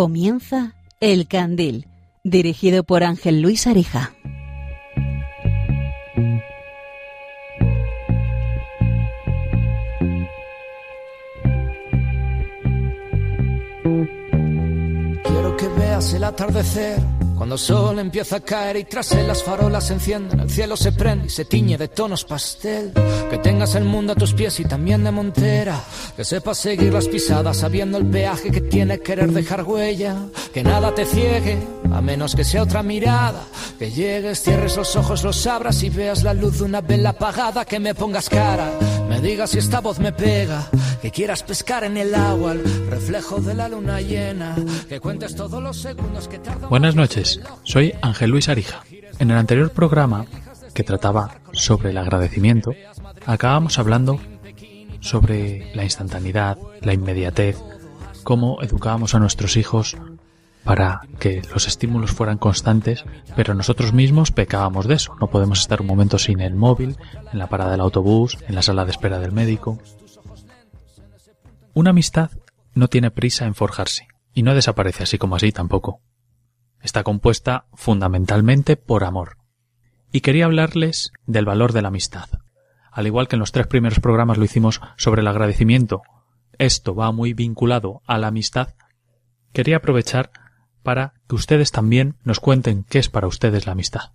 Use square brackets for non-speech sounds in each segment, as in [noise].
Comienza El Candil, dirigido por Ángel Luis Arija. Quiero que veas el atardecer cuando el sol empieza a caer y tras él las farolas se encienden, el cielo se prende y se tiñe de tonos pastel. Que tengas el mundo a tus pies y también de montera. Que sepas seguir las pisadas sabiendo el peaje que tiene querer dejar huella. Que nada te ciegue, a menos que sea otra mirada. Que llegues, cierres los ojos, los abras y veas la luz de una vela apagada. Que me pongas cara, me digas si esta voz me pega. Que quieras pescar en el agua, el reflejo de la luna llena. Que cuentes todos los segundos que. Buenas noches, soy Ángel Luis Arija. En el anterior programa, que trataba sobre el agradecimiento, acabamos hablando sobre la instantaneidad, la inmediatez, cómo educábamos a nuestros hijos para que los estímulos fueran constantes, pero nosotros mismos pecábamos de eso. No podemos estar un momento sin el móvil, en la parada del autobús, en la sala de espera del médico. Una amistad no tiene prisa en forjarse, y no desaparece así como así tampoco. Está compuesta fundamentalmente por amor. Y quería hablarles del valor de la amistad. Al igual que en los tres primeros programas lo hicimos sobre el agradecimiento, esto va muy vinculado a la amistad, quería aprovechar para que ustedes también nos cuenten qué es para ustedes la amistad.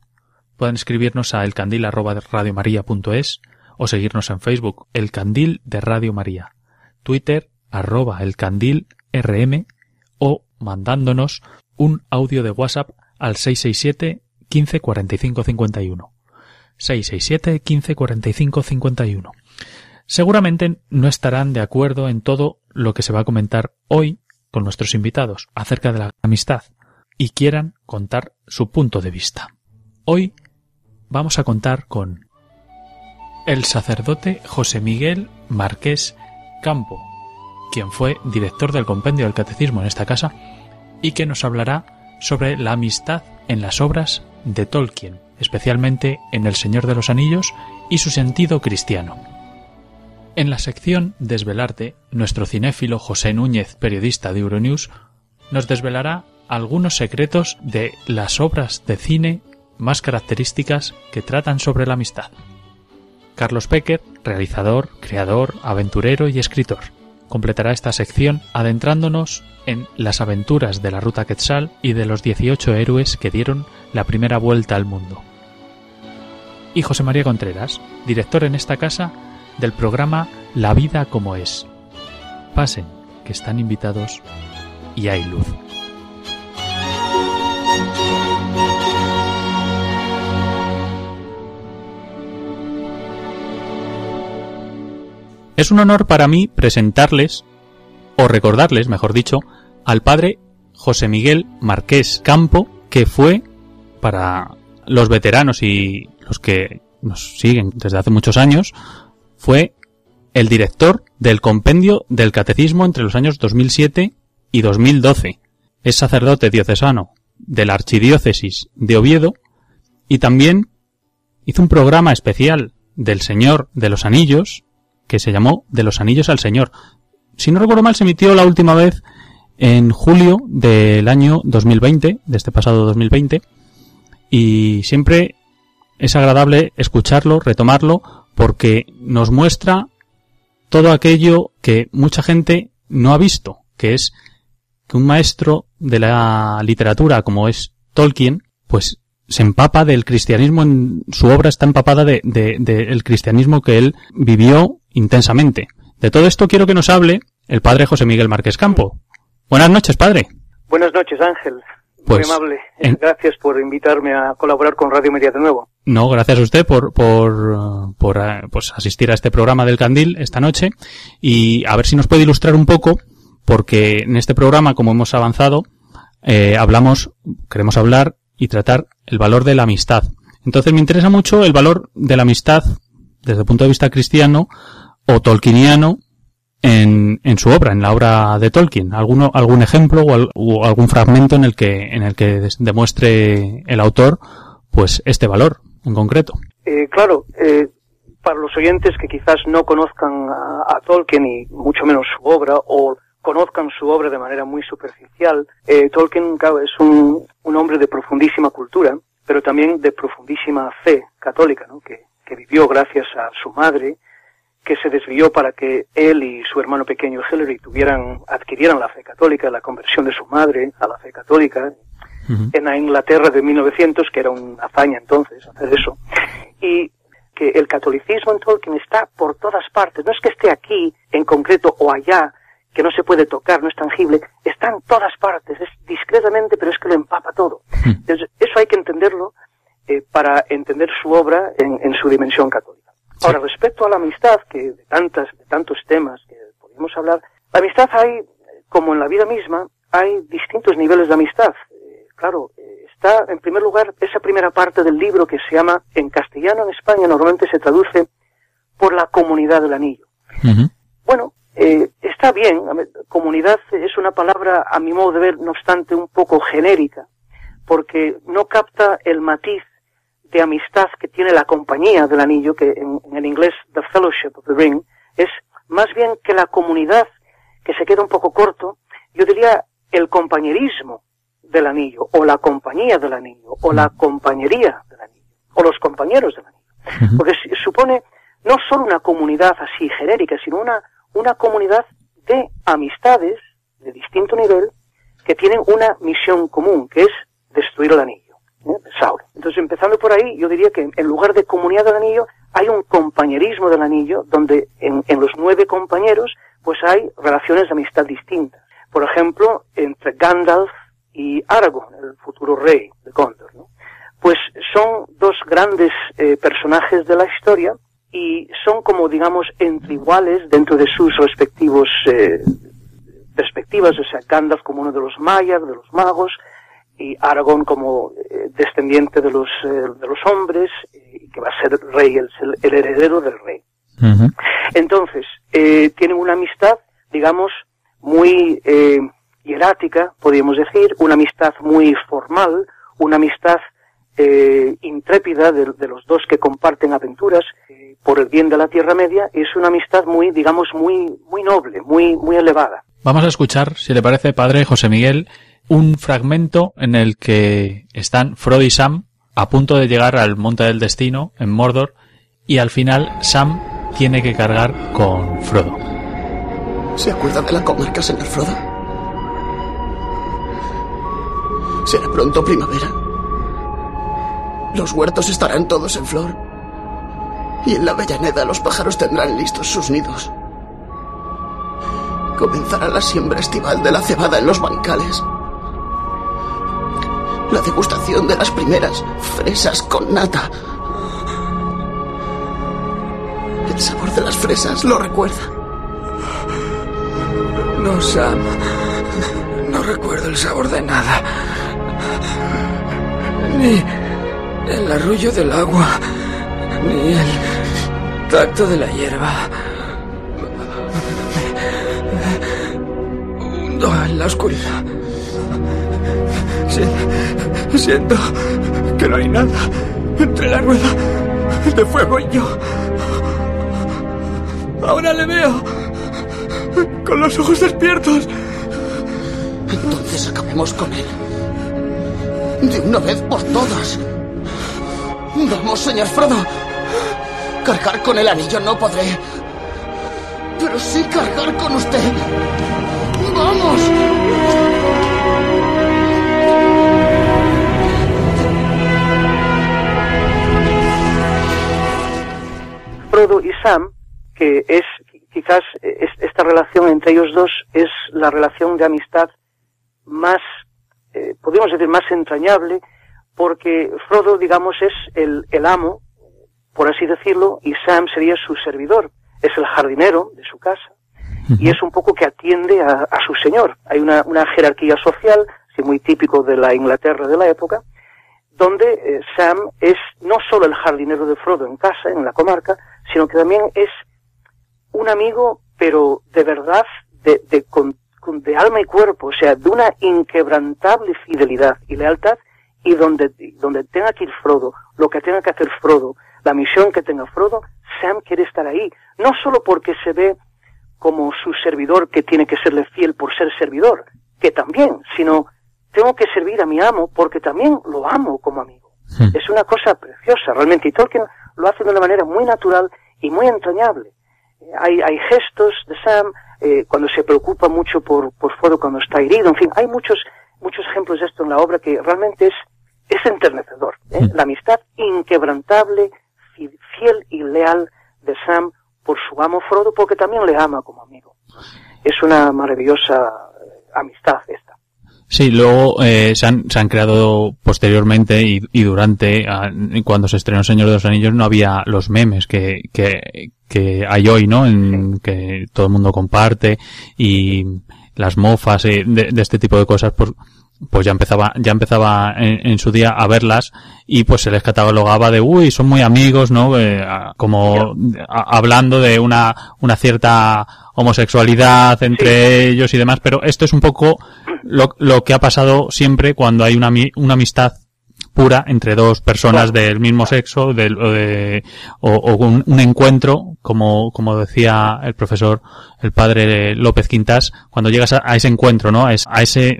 Pueden escribirnos a elcandil@radiomaria.es o seguirnos en Facebook El Candil de Radio María, Twitter arroba el rm o mandándonos un audio de WhatsApp al 667 15 45 51. 667 15 45 51. Seguramente no estarán de acuerdo en todo lo que se va a comentar hoy con nuestros invitados acerca de la amistad y quieran contar su punto de vista. Hoy vamos a contar con el sacerdote José Miguel Marqués Campo, quien fue director del compendio del catecismo en esta casa y que nos hablará sobre la amistad en las obras de Tolkien, especialmente en El Señor de los Anillos y su sentido cristiano. En la sección Desvelarte, nuestro cinéfilo José Núñez, periodista de Euronews, nos desvelará algunos secretos de las obras de cine más características que tratan sobre la amistad. Carlos Pecker, realizador, creador, aventurero y escritor, completará esta sección adentrándonos en las aventuras de la ruta Quetzal y de los 18 héroes que dieron la primera vuelta al mundo. Y José María Contreras, director en esta casa del programa La vida como es. Pasen, que están invitados y hay luz. Es un honor para mí presentarles, o recordarles, mejor dicho, al padre José Miguel Marqués Campo, que fue, para los veteranos y los que nos siguen desde hace muchos años, fue el director del compendio del catecismo entre los años 2007 y 2012. Es sacerdote diocesano de la Archidiócesis de Oviedo y también hizo un programa especial del Señor de los Anillos que se llamó De los Anillos al Señor. Si no recuerdo mal, se emitió la última vez en julio del año 2020, de este pasado 2020, y siempre es agradable escucharlo, retomarlo, porque nos muestra todo aquello que mucha gente no ha visto, que es que un maestro de la literatura como es Tolkien, pues se empapa del cristianismo, en su obra está empapada del de, de, cristianismo que él vivió intensamente. De todo esto quiero que nos hable el padre José Miguel Márquez Campo. Buenas noches, padre. Buenas noches, Ángel. Pues, Muy amable. En... Gracias por invitarme a colaborar con Radio Media de nuevo. No, gracias a usted por, por, por pues, asistir a este programa del Candil esta noche y a ver si nos puede ilustrar un poco, porque en este programa, como hemos avanzado, eh, hablamos, queremos hablar y tratar el valor de la amistad. Entonces me interesa mucho el valor de la amistad desde el punto de vista cristiano o tolkieniano en, en su obra, en la obra de Tolkien. ¿Alguno, algún ejemplo o, al, o, algún fragmento en el que, en el que demuestre el autor, pues, este valor en concreto? Eh, claro, eh, para los oyentes que quizás no conozcan a, Tolkien y mucho menos su obra o conozcan su obra de manera muy superficial, eh, Tolkien es un, un, hombre de profundísima cultura, pero también de profundísima fe católica, ¿no? que, que vivió gracias a su madre, que se desvió para que él y su hermano pequeño Hillary tuvieran, adquirieran la fe católica, la conversión de su madre a la fe católica, en la Inglaterra de 1900, que era una hazaña entonces hacer eso, y que el catolicismo en Tolkien está por todas partes, no es que esté aquí en concreto o allá, que no se puede tocar, no es tangible, está en todas partes, es discretamente, pero es que lo empapa todo. Entonces, eso hay que entenderlo eh, para entender su obra en, en su dimensión católica. Ahora, respecto a la amistad, que de tantas, de tantos temas que podemos hablar, la amistad hay, como en la vida misma, hay distintos niveles de amistad. Eh, claro, eh, está, en primer lugar, esa primera parte del libro que se llama, en castellano en España normalmente se traduce por la comunidad del anillo. Bueno, eh, está bien, comunidad es una palabra, a mi modo de ver, no obstante, un poco genérica, porque no capta el matiz de amistad que tiene la compañía del anillo, que en, el inglés The Fellowship of the Ring, es más bien que la comunidad, que se queda un poco corto, yo diría el compañerismo del anillo, o la compañía del anillo, o la compañería del anillo, o los compañeros del anillo. Porque supone no solo una comunidad así genérica, sino una, una comunidad de amistades de distinto nivel que tienen una misión común, que es destruir el anillo. Entonces, empezando por ahí, yo diría que en lugar de comunidad del anillo, hay un compañerismo del anillo, donde en, los nueve compañeros, pues hay relaciones de amistad distintas. Por ejemplo, entre Gandalf y Aragorn, el futuro rey de Gondor. Pues son dos grandes eh, personajes de la historia y son como, digamos, entre iguales dentro de sus respectivos eh, perspectivas, o sea, Gandalf como uno de los mayas, de los magos, y Aragón como eh, descendiente de los, eh, de los hombres, y que va a ser rey, el, el heredero del rey. Entonces, eh, tienen una amistad, digamos, muy hierática, podríamos decir, una amistad muy formal, una amistad intrépida de, de, los dos que comparten aventuras por el bien de la Tierra Media, es una amistad muy, digamos, muy, muy noble, muy, muy elevada. Vamos a escuchar, si le parece, padre José Miguel, un fragmento en el que están Frodo y Sam a punto de llegar al Monte del Destino en Mordor y al final Sam tiene que cargar con Frodo. ¿Se acuerda de la comarca, señor Frodo? Será pronto primavera. Los huertos estarán todos en flor. Y en la Avellaneda los pájaros tendrán listos sus nidos. Comenzará la siembra estival de la cebada en los bancales la degustación de las primeras fresas con nata. El sabor de las fresas lo recuerda. No, Sam. No recuerdo el sabor de nada. Ni el arrullo del agua, ni el tacto de la hierba. En la oscuridad. Siento que no hay nada entre la rueda de fuego y yo. Ahora le veo con los ojos despiertos. Entonces acabemos con él. De una vez por todas. Vamos, señor Frodo. Cargar con el anillo no podré. Pero sí cargar con usted. ¡Vamos! Sam, que es quizás esta relación entre ellos dos es la relación de amistad más, eh, podríamos decir, más entrañable, porque Frodo, digamos, es el, el amo, por así decirlo, y Sam sería su servidor, es el jardinero de su casa, y es un poco que atiende a, su señor. Hay una, una jerarquía social, sí, muy típico de la Inglaterra de la época, donde eh, Sam es no solo el jardinero de Frodo en casa, en la comarca, sino que también es un amigo, pero de verdad, de, de, de alma y cuerpo, o sea, de una inquebrantable fidelidad y lealtad, y donde, donde tenga que ir Frodo, lo que tenga que hacer Frodo, la misión que tenga Frodo, Sam quiere estar ahí, no solo porque se ve como su servidor que tiene que serle fiel por ser servidor, que también, sino tengo que servir a mi amo porque también lo amo como amigo. Hmm. Es una cosa preciosa, realmente. Y Tolkien lo hace de una manera muy natural y muy entrañable. Eh, Hay, hay gestos de Sam eh, cuando se preocupa mucho por, por Frodo cuando está herido. En fin, hay muchos, muchos ejemplos de esto en la obra que realmente es, es enternecedor. ¿eh? Hmm. La amistad inquebrantable, fi- fiel y leal de Sam por su amo Frodo porque también le ama como amigo. Es una maravillosa eh, amistad esta. Sí, luego eh, se, han, se han creado posteriormente y, y durante, ah, cuando se estrenó Señor de los Anillos, no había los memes que, que, que hay hoy, ¿no? En que todo el mundo comparte y las mofas eh, de, de este tipo de cosas, pues, pues ya empezaba, ya empezaba en, en su día a verlas y pues se les catalogaba de, uy, son muy amigos, ¿no? Eh, como a- hablando de una, una cierta homosexualidad entre ellos y demás, pero esto es un poco lo, lo que ha pasado siempre cuando hay una, una amistad pura entre dos personas del mismo sexo del, o, de, o, o un, un encuentro como como decía el profesor el padre López Quintas cuando llegas a, a ese encuentro no a, es- a ese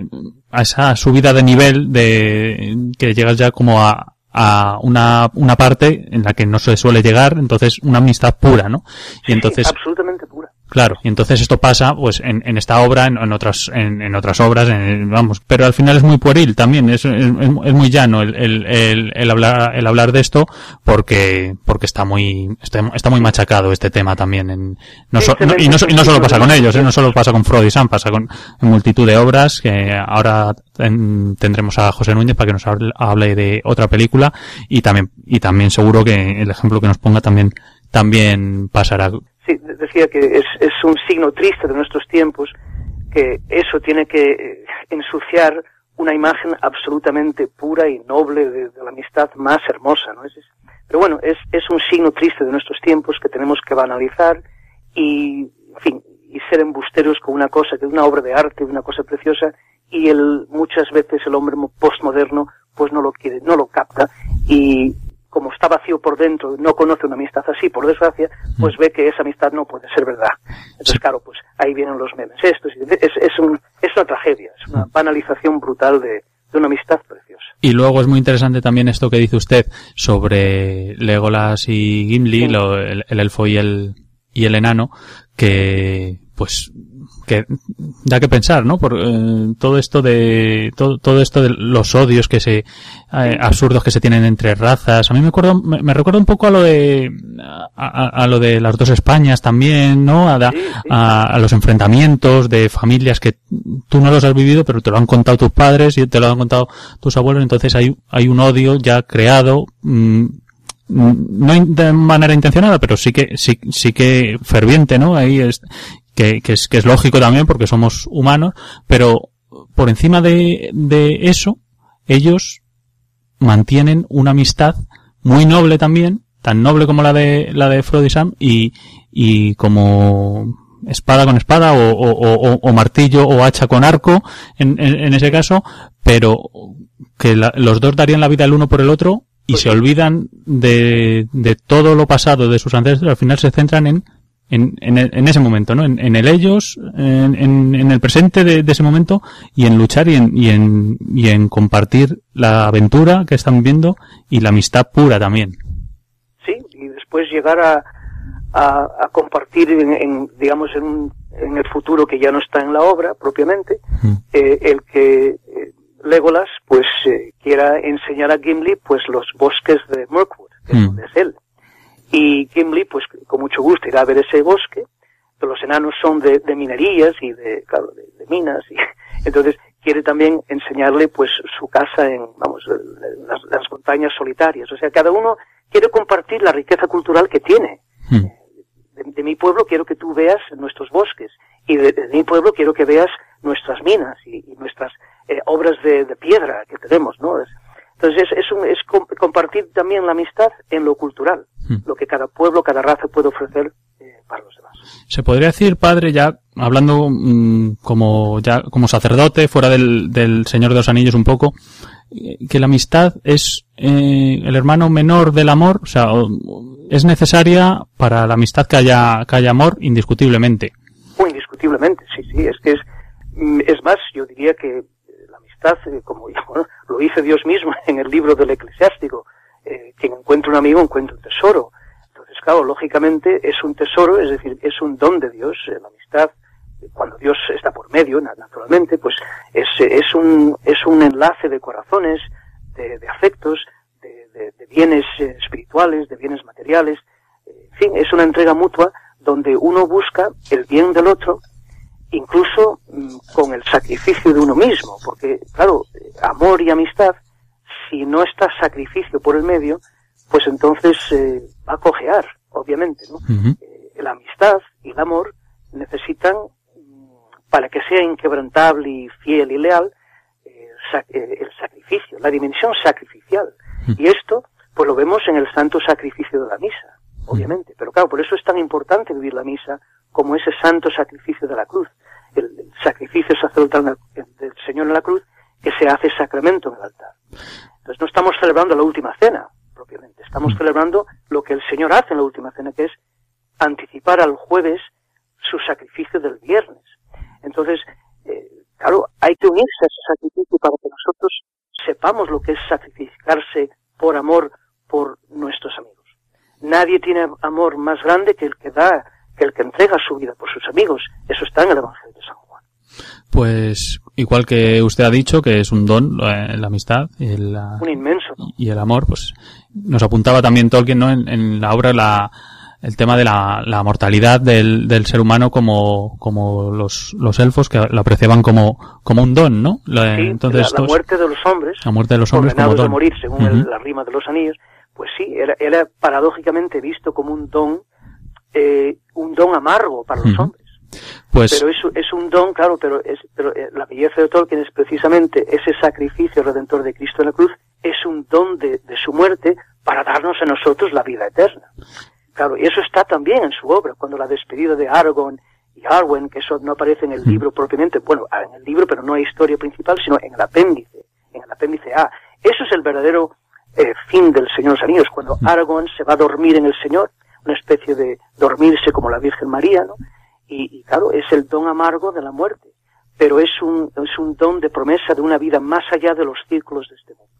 a esa subida de nivel de que llegas ya como a a una, una parte en la que no se suele llegar, entonces una amistad pura, ¿no? Y entonces, absolutamente pura. Claro, y entonces esto pasa, pues, en, en esta obra, en, otras, en, en otras obras, vamos, pero al final es muy pueril también, es, es, es muy llano el, el, el, el hablar, el hablar de esto, porque, porque está muy, está, muy machacado este tema también en, no y, no, solo pasa con ellos, ¿eh? no solo pasa con Freud y Sam, pasa con multitud de obras, que ahora ten- tendremos a José Núñez para que nos hable, hable de otra película, y también, y también seguro que el ejemplo que nos ponga también, también pasará. Sí, de- decía que es, es un signo triste de nuestros tiempos que eso tiene que eh, ensuciar una imagen absolutamente pura y noble de, la amistad más hermosa, ¿no? Es, es- pero bueno, es, es un signo triste de nuestros tiempos que tenemos que banalizar y, en fin, y ser embusteros con una cosa, que es una obra de arte, una cosa preciosa, y el, muchas veces el hombre mo- postmoderno pues no lo quiere, no lo capta, y como está vacío por dentro, no conoce una amistad así, por desgracia, pues ve que esa amistad no puede ser verdad. Entonces, claro, pues ahí vienen los memes. Esto es, es, es, un, es una tragedia, es una banalización brutal de, de una amistad preciosa. Y luego es muy interesante también esto que dice usted sobre Legolas y Gimli, Sí. lo- el, el elfo y el, y el enano, que, pues, que da que pensar, ¿no? Por eh, todo esto de todo, todo esto de los odios que se eh, absurdos que se tienen entre razas. A mí me acuerdo me, me recuerda un poco a lo de a, a- a lo de las dos Españas también, ¿no? A, a, los enfrentamientos de familias que tú no los has vivido, pero te lo han contado tus padres y te lo han contado tus abuelos, entonces hay hay un odio ya creado mm, no de manera intencionada, pero sí que sí, sí que ferviente, ¿no? Ahí es que, que es que es lógico también porque somos humanos, pero por encima de, de eso, ellos mantienen una amistad muy noble también, tan noble como la de la de Frodo y Sam y, y como espada con espada o, o, o- o martillo o hacha con arco en, en, en ese caso, pero que la- los dos darían la vida el uno por el otro y Pues se sí. olvidan de, de todo lo pasado de sus ancestros, al final se centran en en, en, ese momento, ¿no? En, en el ellos, en, en, en el presente de, de ese momento y en luchar y en, y en, y en compartir la aventura que están viviendo y la amistad pura también. Sí, y después llegar a, a, a compartir en, digamos, en, un, en el futuro que ya no está en la obra propiamente, Mm. eh, el que eh, Legolas pues eh, quiera enseñar a Gimli pues los bosques de Mirkwood, que es Mm. donde es él. Y Gimli pues con mucho gusto irá a ver ese bosque, pero los enanos son de, de minerías y de, claro, de, de minas y [laughs] entonces quiere también enseñarle pues su casa en, vamos, en las, las montañas solitarias. O sea, cada uno quiere compartir la riqueza cultural que tiene Mm. de, de mi pueblo quiero que tú veas nuestros bosques y de, de mi pueblo quiero que veas nuestras minas y, y nuestras eh, obras de, de piedra que tenemos, ¿no? Es- entonces es, es, un- es com- compartir también la amistad en lo cultural, Hmm. lo que cada pueblo, cada raza puede ofrecer eh, para los demás. Se podría decir, padre, ya hablando mm, como ya como sacerdote, fuera del, del Señor de los Anillos un poco, eh, que la amistad es eh, el hermano menor del amor, o sea, es necesaria para la amistad que haya, que haya amor, indiscutiblemente. Oh, indiscutiblemente, sí, sí, es que es, mm, es más, yo diría que la amistad, eh, como [laughs] lo dice Dios mismo [laughs] en el libro del eclesiástico, eh, quien encuentra un amigo encuentra un tesoro. Entonces, claro, lógicamente es un tesoro, es decir, es un don de Dios, eh, la amistad, cuando Dios está por medio, naturalmente, pues es, es, un, es un enlace de corazones, de, afectos, de, de, bienes espirituales, de bienes materiales, en fin, es una entrega mutua donde uno busca el bien del otro, incluso mm, con el sacrificio de uno mismo, porque, claro, amor y amistad, si no está sacrificio por el medio, pues entonces eh, va a cojear, obviamente, ¿no? eh, la amistad y el amor necesitan, mm, para que sea inquebrantable y fiel y leal, eh, sac el sacrificio, la dimensión sacrificial. Y esto, pues lo vemos en el santo sacrificio de la misa obviamente. Pero claro, por eso es tan importante vivir la misa como ese santo sacrificio de la cruz, el, el sacrificio sacerdotal del Señor en la cruz que se hace sacramento en el altar. Entonces no estamos celebrando la última cena, propiamente, estamos celebrando lo que el Señor hace en la última cena, que es anticipar al jueves su sacrificio del viernes. Entonces, eh, claro, hay que unirse a ese sacrificio para que nosotros sepamos lo que es sacrificarse por amor por nuestros amigos. Nadie tiene amor más grande que el que da, que el que entrega su vida por sus amigos. Eso está en el Evangelio de San Juan. Pues igual que usted ha dicho que es un don eh, la amistad y el, un inmenso y el amor, pues nos apuntaba también Tolkien ¿no? en, en la obra la, el tema de la, la mortalidad del, del, ser humano como, como los, los elfos que lo apreciaban como, como un don, ¿no? La, sí, entonces, la, estos, la, muerte de los hombres, la muerte de los hombres como don. de morir según uh -huh. el, la rima de los anillos, pues sí, era, era paradójicamente visto como un don, eh, un don amargo para los uh -huh. hombres. Pues, pero es, es, un don, claro, pero, es, pero eh, la belleza de Tolkien es precisamente ese sacrificio redentor de Cristo en la cruz, es un don de, de su muerte para darnos a nosotros la vida eterna. Claro, y eso está también en su obra, cuando la despedida de Aragorn y Arwen, que eso no aparece en el libro propiamente, bueno, en el libro, pero no hay historia principal, sino en el apéndice, en el apéndice A. Eso es el verdadero eh, fin del Señor de los Anillos, cuando Aragorn se va a dormir en el Señor, una especie de dormirse como la Virgen María, ¿no? Y, y claro, es el don amargo de la muerte, pero es un, es un don de promesa de una vida más allá de los círculos de este mundo.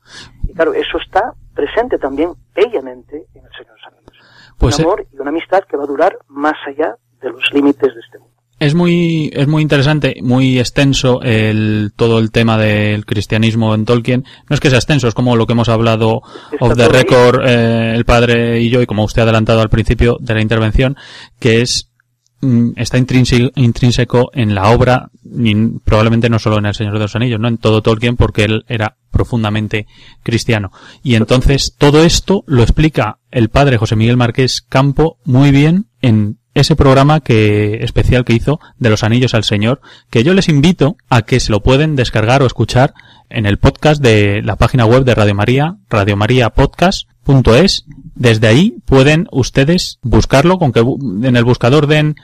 Y claro, eso está presente también bellamente en el Señor de los Anillos. Pues un amor eh... y una amistad que va a durar más allá de los límites de este mundo. Es muy, es muy interesante, muy extenso el, todo el tema del cristianismo en Tolkien. No es que sea extenso, es como lo que hemos hablado of the record, eh, el padre y yo, y como usted ha adelantado al principio de la intervención, que es mm, está intrínseco en la obra, y probablemente no solo en El Señor de los Anillos, no en todo Tolkien, porque él era profundamente cristiano. Y entonces todo esto lo explica el padre José Miguel Márquez Campo muy bien en ese programa que especial que hizo de los anillos al Señor, que yo les invito a que se lo pueden descargar o escuchar en el podcast de la página web de Radio María, radiomariapodcast.es. Desde ahí pueden ustedes buscarlo, con que en el buscador den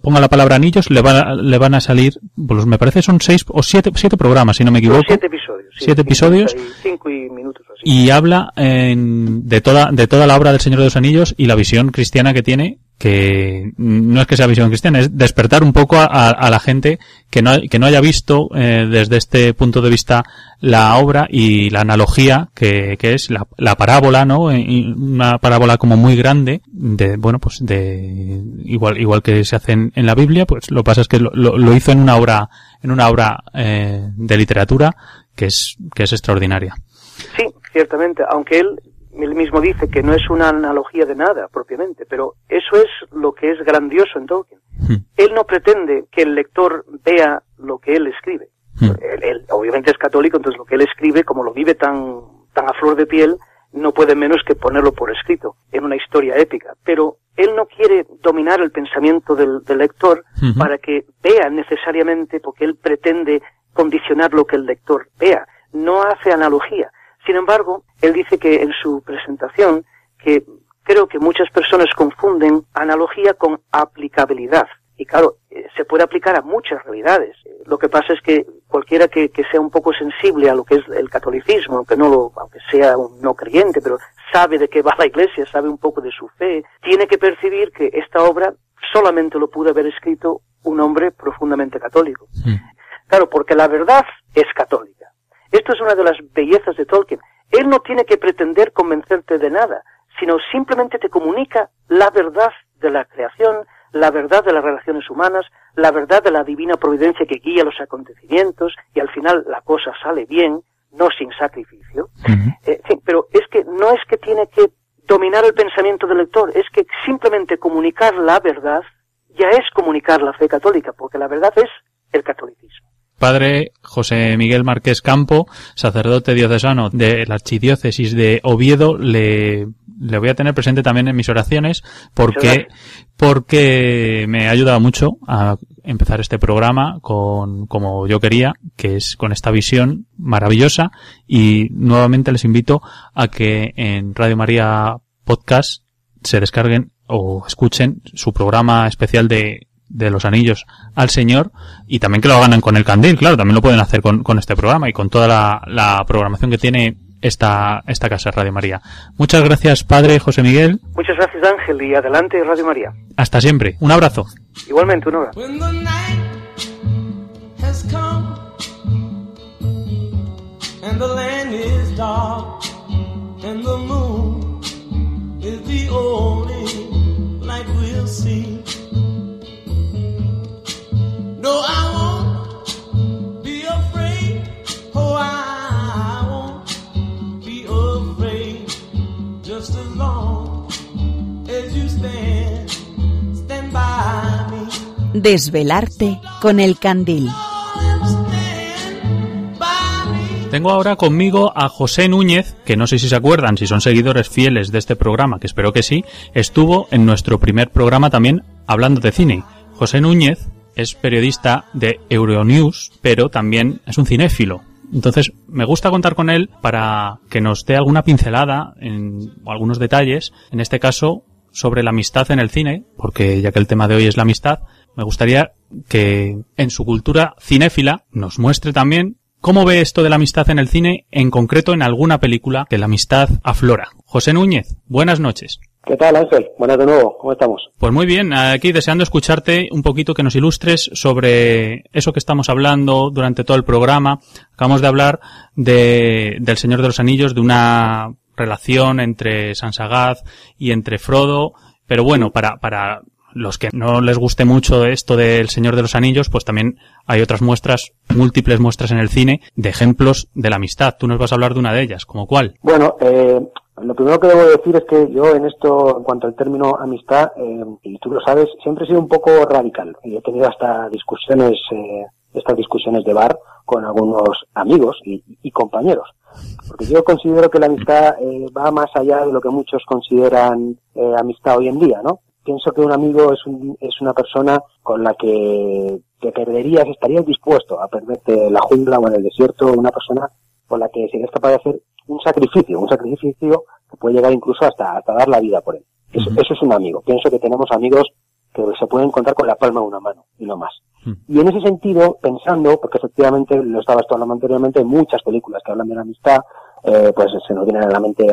ponga la palabra anillos, le, va, le van a salir, pues me parece son seis o siete, siete programas, si no me equivoco. Siete episodios. Sí, siete episodios. Cinco y minutos así. Y habla en, de toda, de toda la obra del Señor de los Anillos y la visión cristiana que tiene que no es que sea visión cristiana, es despertar un poco a, a la gente que no, que no haya visto eh, desde este punto de vista la obra y la analogía que, que es la, la, parábola, ¿no? Una parábola como muy grande de, bueno, pues de, igual, igual que se hace en, en la Biblia, pues lo que pasa es que lo, lo, lo, hizo en una obra, en una obra eh, de literatura que es, que es extraordinaria. Sí, ciertamente, aunque él él mismo dice que no es una analogía de nada propiamente, pero eso es lo que es grandioso en Tolkien. Hmm. Él no pretende que el lector vea lo que él escribe. Hmm. Él, él, obviamente es católico, entonces lo que él escribe, como lo vive tan, tan a flor de piel, no puede menos que ponerlo por escrito en una historia épica. Pero él no quiere dominar el pensamiento del, del lector hmm. para que vea necesariamente, porque él pretende condicionar lo que el lector vea. No hace analogía sin embargo, él dice que en su presentación que creo que muchas personas confunden analogía con aplicabilidad. Y claro, eh, se puede aplicar a muchas realidades. Lo que pasa es que cualquiera que, que, sea un poco sensible a lo que es el catolicismo, aunque no lo, aunque sea un no creyente, pero sabe de qué va la iglesia, sabe un poco de su fe, tiene que percibir que esta obra solamente lo pudo haber escrito un hombre profundamente católico. Claro, porque la verdad es católica. Esto es una de las bellezas de Tolkien. Él no tiene que pretender convencerte de nada, sino simplemente te comunica la verdad de la creación, la verdad de las relaciones humanas, la verdad de la divina providencia que guía los acontecimientos y al final la cosa sale bien, no sin sacrificio. Eh, sí, pero es que no es que tiene que dominar el pensamiento del lector, es que simplemente comunicar la verdad ya es comunicar la fe católica, porque la verdad es el catolicismo. Padre José Miguel Márquez Campo, sacerdote diocesano de la archidiócesis de Oviedo, le, le voy a tener presente también en mis oraciones porque, porque me ha ayudado mucho a empezar este programa con, como yo quería, que es con esta visión maravillosa. Y nuevamente les invito a que en Radio María Podcast se descarguen o escuchen su programa especial de de los anillos al Señor y también que lo hagan con el candil, claro, también lo pueden hacer con, con este programa y con toda la, la programación que tiene esta, esta casa Radio María. Muchas gracias, Padre José Miguel. Muchas gracias Ángel y adelante Radio María. Hasta siempre. Un abrazo. Igualmente, un abrazo. Desvelarte con el candil. Tengo ahora conmigo a José Núñez, que no sé si se acuerdan, si son seguidores fieles de este programa, que espero que sí, estuvo en nuestro primer programa también hablando de cine. José Núñez es periodista de Euronews, pero también es un cinéfilo. Entonces, me gusta contar con él para que nos dé alguna pincelada en algunos detalles, en este caso sobre la amistad en el cine, porque ya que el tema de hoy es la amistad, me gustaría que en su cultura cinéfila nos muestre también cómo ve esto de la amistad en el cine, en concreto en alguna película que la amistad aflora. José Núñez, buenas noches. ¿Qué tal, Ángel? Buenas de nuevo, ¿cómo estamos? Pues muy bien, aquí deseando escucharte un poquito que nos ilustres sobre eso que estamos hablando durante todo el programa. Acabamos de hablar de, del Señor de los Anillos, de una relación entre Sansagaz y entre Frodo, pero bueno, para, para los que no les guste mucho esto del Señor de los Anillos, pues también hay otras muestras, múltiples muestras en el cine, de ejemplos de la amistad. Tú nos vas a hablar de una de ellas, ¿como cuál? Bueno, eh, lo primero que debo decir es que yo en esto, en cuanto al término amistad, eh, y tú lo sabes, siempre he sido un poco radical. He tenido hasta discusiones, eh, estas discusiones de bar con algunos amigos y, y compañeros. Porque yo considero que la amistad eh, va más allá de lo que muchos consideran eh, amistad hoy en día, ¿no? Pienso que un amigo es, un, es una persona con la que te perderías, estarías dispuesto a perderte en la jungla o en el desierto, una persona con la que serías capaz de hacer un sacrificio, un sacrificio que puede llegar incluso hasta, hasta dar la vida por él. Eso, eso es un amigo. Pienso que tenemos amigos que se pueden contar con la palma de una mano y no más. Y en ese sentido, pensando, porque efectivamente lo estabas hablando anteriormente, hay muchas películas que hablan de la amistad, eh, pues se nos vienen a la mente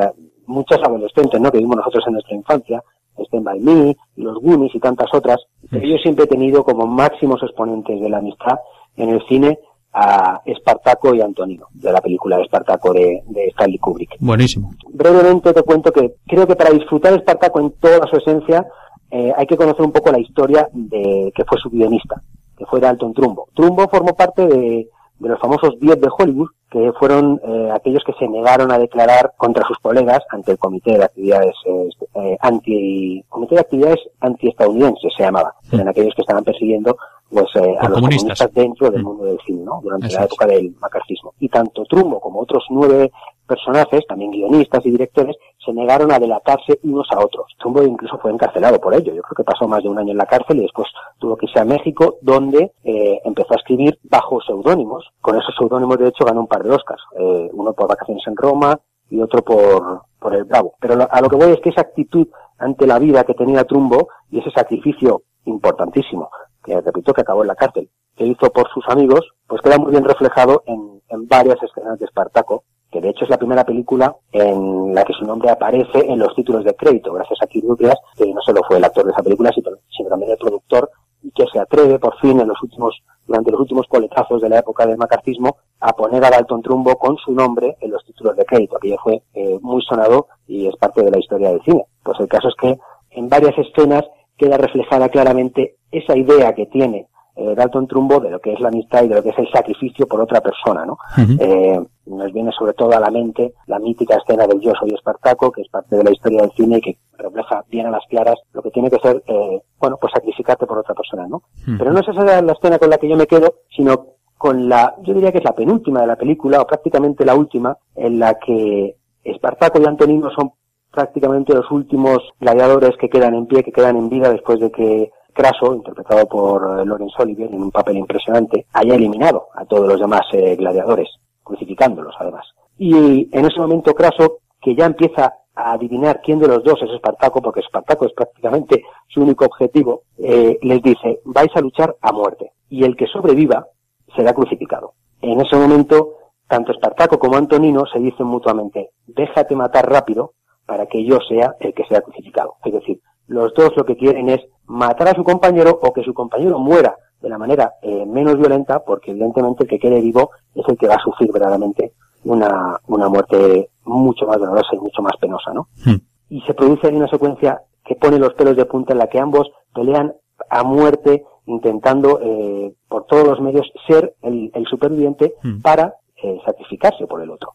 muchas adolescentes, ¿no? Que vimos nosotros en nuestra infancia, Stand By Me, los Goonies y tantas otras, pero yo siempre he tenido como máximos exponentes de la amistad en el cine a Espartaco y Antonino, de la película de Espartaco de, de Stanley Kubrick. Buenísimo. Brevemente te cuento que creo que para disfrutar Espartaco en toda su esencia eh, hay que conocer un poco la historia de que fue su guionista, que fue Dalton Trumbo. Trumbo formó parte de, de los famosos 10 de Hollywood, que fueron eh, aquellos que se negaron a declarar contra sus colegas ante el Comité de Actividades eh, eh, anti Comité de Actividades antiestadounidenses se llamaba. Eran aquellos que estaban persiguiendo pues eh, a los comunistas. comunistas dentro del Mm. mundo del cine, ¿no? Durante Eso la es. época del macartismo. Y tanto Trumbo como otros nueve personajes, también guionistas y directores, se negaron a delatarse unos a otros. Trumbo incluso fue encarcelado por ello. Yo creo que pasó más de un año en la cárcel y después tuvo que irse a México, donde eh, empezó a escribir bajo seudónimos. Con esos seudónimos, de hecho, ganó un par de Oscars. Eh, uno por Vacaciones en Roma y otro por, por El Bravo. Pero lo- a lo que voy es que esa actitud ante la vida que tenía Trumbo y ese sacrificio importantísimo, que repito que acabó en la cárcel, que hizo por sus amigos, pues queda muy bien reflejado en, en varias escenas de Espartaco, que de hecho es la primera película en la que su nombre aparece en los títulos de crédito, gracias a Kirk que no solo fue el actor de esa película, sino, también el productor, y que se atreve atreve por fin en los últimos, durante los últimos coletazos de la época del macartismo a poner a Dalton Trumbo con su nombre en los títulos de crédito. Aquello fue eh, muy sonado y es parte de la historia del cine. Pues el caso es que en varias escenas queda reflejada claramente esa idea que tiene eh, Dalton Trumbo de lo que es la amistad y de lo que es el sacrificio por otra persona, ¿no? eh, nos viene sobre todo a la mente la mítica escena del Yo soy Espartaco, que es parte de la historia del cine y que refleja bien a las claras lo que tiene que ser, eh, bueno, pues sacrificarte por otra persona, ¿no? Pero no es esa la escena con la que yo me quedo, sino con la, yo diría que es la penúltima de la película, o prácticamente la última, en la que Espartaco y Antonino son prácticamente los últimos gladiadores que quedan en pie, que quedan en vida después de que Craso, interpretado por eh, Laurence Olivier en un papel impresionante, haya eliminado a todos los demás eh, gladiadores, crucificándolos además. Y en ese momento Craso, que ya empieza a adivinar quién de los dos es Espartaco, porque Espartaco es prácticamente su único objetivo, eh, les dice, vais a luchar a muerte, y el que sobreviva será crucificado. En ese momento, tanto Espartaco como Antonino se dicen mutuamente, déjate matar rápido para que yo sea el que sea crucificado. Es decir, los dos lo que quieren es matar a su compañero o que su compañero muera de la manera eh, menos violenta, porque evidentemente el que quede vivo es el que va a sufrir verdaderamente una, una muerte mucho más dolorosa y mucho más penosa, ¿no? Hmm. Y se produce ahí una secuencia que pone los pelos de punta en la que ambos pelean a muerte intentando eh, por todos los medios ser el, el superviviente Hmm. para eh, sacrificarse por el otro.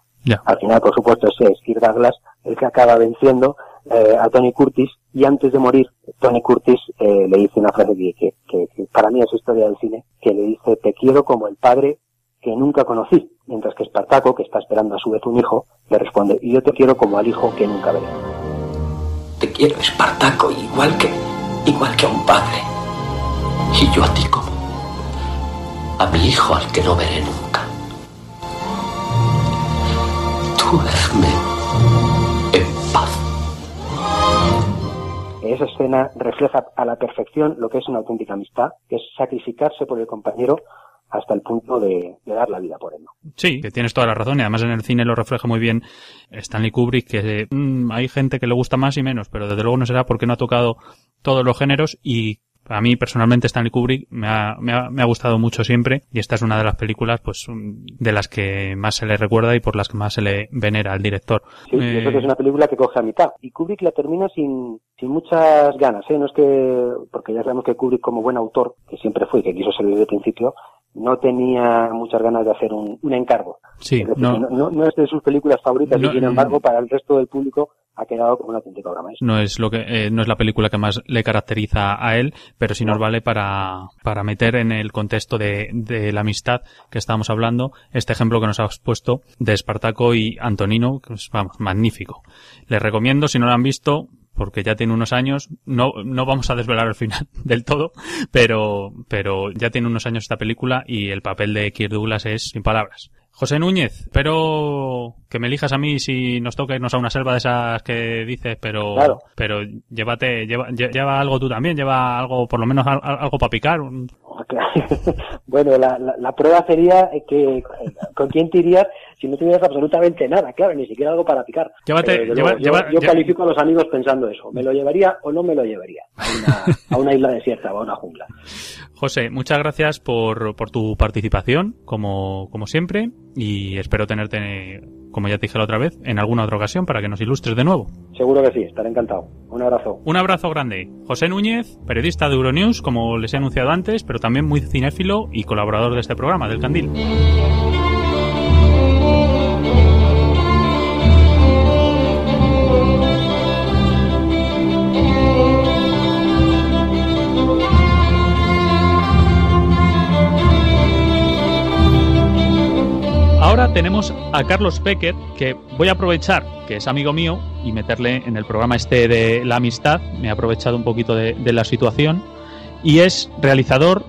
Al final, por supuesto, es Kirk Douglas el que acaba venciendo eh, a Tony Curtis y antes de morir, Tony Curtis eh, le dice una frase que, que- que- que para mí es historia del cine, que le dice, te quiero como el padre que nunca conocí, mientras que Espartaco, que está esperando a su vez un hijo, le responde, y yo te quiero como al hijo que nunca veré. Te quiero, Espartaco, igual que, igual que a un padre. Y yo a ti como a mi hijo al que no veré nunca. En paz. Esa escena refleja a la perfección lo que es una auténtica amistad, que es sacrificarse por el compañero hasta el punto de, de dar la vida por él. ¿no? Sí, que tienes toda la razón y además en el cine lo refleja muy bien Stanley Kubrick, que mm, hay gente que le gusta más y menos, pero desde luego no será porque no ha tocado todos los géneros y a mí personalmente Stanley Kubrick me ha, me ha, me ha gustado mucho siempre y esta es una de las películas pues mm, de las que más se le recuerda y por las que más se le venera al director. Sí, y Eh, eso que es una película que coge a mitad. Y Kubrick la termina sin, sin muchas ganas, ¿eh? No es que, porque ya sabemos que Kubrick como buen autor, que siempre fue y que quiso ser desde el principio, no tenía muchas ganas de hacer un, un encargo. Sí, decir, no- no, no- no es de sus películas favoritas No, y sin embargo para el resto del público ha quedado como obra maestra. no es lo que eh, no es la película que más le caracteriza a él, pero sí nos vale para, para meter en el contexto de, de la amistad que estábamos hablando este ejemplo que nos has puesto de Espartaco y Antonino, que es vamos, magnífico. Les recomiendo, si no lo han visto, porque ya tiene unos años, no, no vamos a desvelar el final [laughs] del todo, pero, pero ya tiene unos años esta película y el papel de Kirk Douglas es sin palabras. José Núñez, espero que me elijas a mí si nos toca irnos a una selva de esas que dices, pero, Claro. pero llévate, lleva, lle- lleva algo tú también, lleva algo, por lo menos al- al- algo para picar. un- [laughs] bueno, la, la, la prueba sería que con quién te irías si no tuvieras absolutamente nada, claro, ni siquiera algo para picar. Llévate- lleva- luego, lleva- yo califico a los amigos pensando eso, ¿me lo llevaría o no me lo llevaría? A una, a una isla desierta o a una jungla. José, muchas gracias por, por tu participación, como, como siempre, y espero tenerte, como ya te dije la otra vez, en alguna otra ocasión para que nos ilustres de nuevo. Seguro que sí, estaré encantado. Un abrazo. Un abrazo grande. José Núñez, periodista de Euronews, como les he anunciado antes, pero también muy cinéfilo y colaborador de este programa, del Candil. Ahora tenemos a Carlos Becker, que voy a aprovechar que es amigo mío y meterle en el programa este de la amistad. Me he aprovechado un poquito de, de la situación. Y es realizador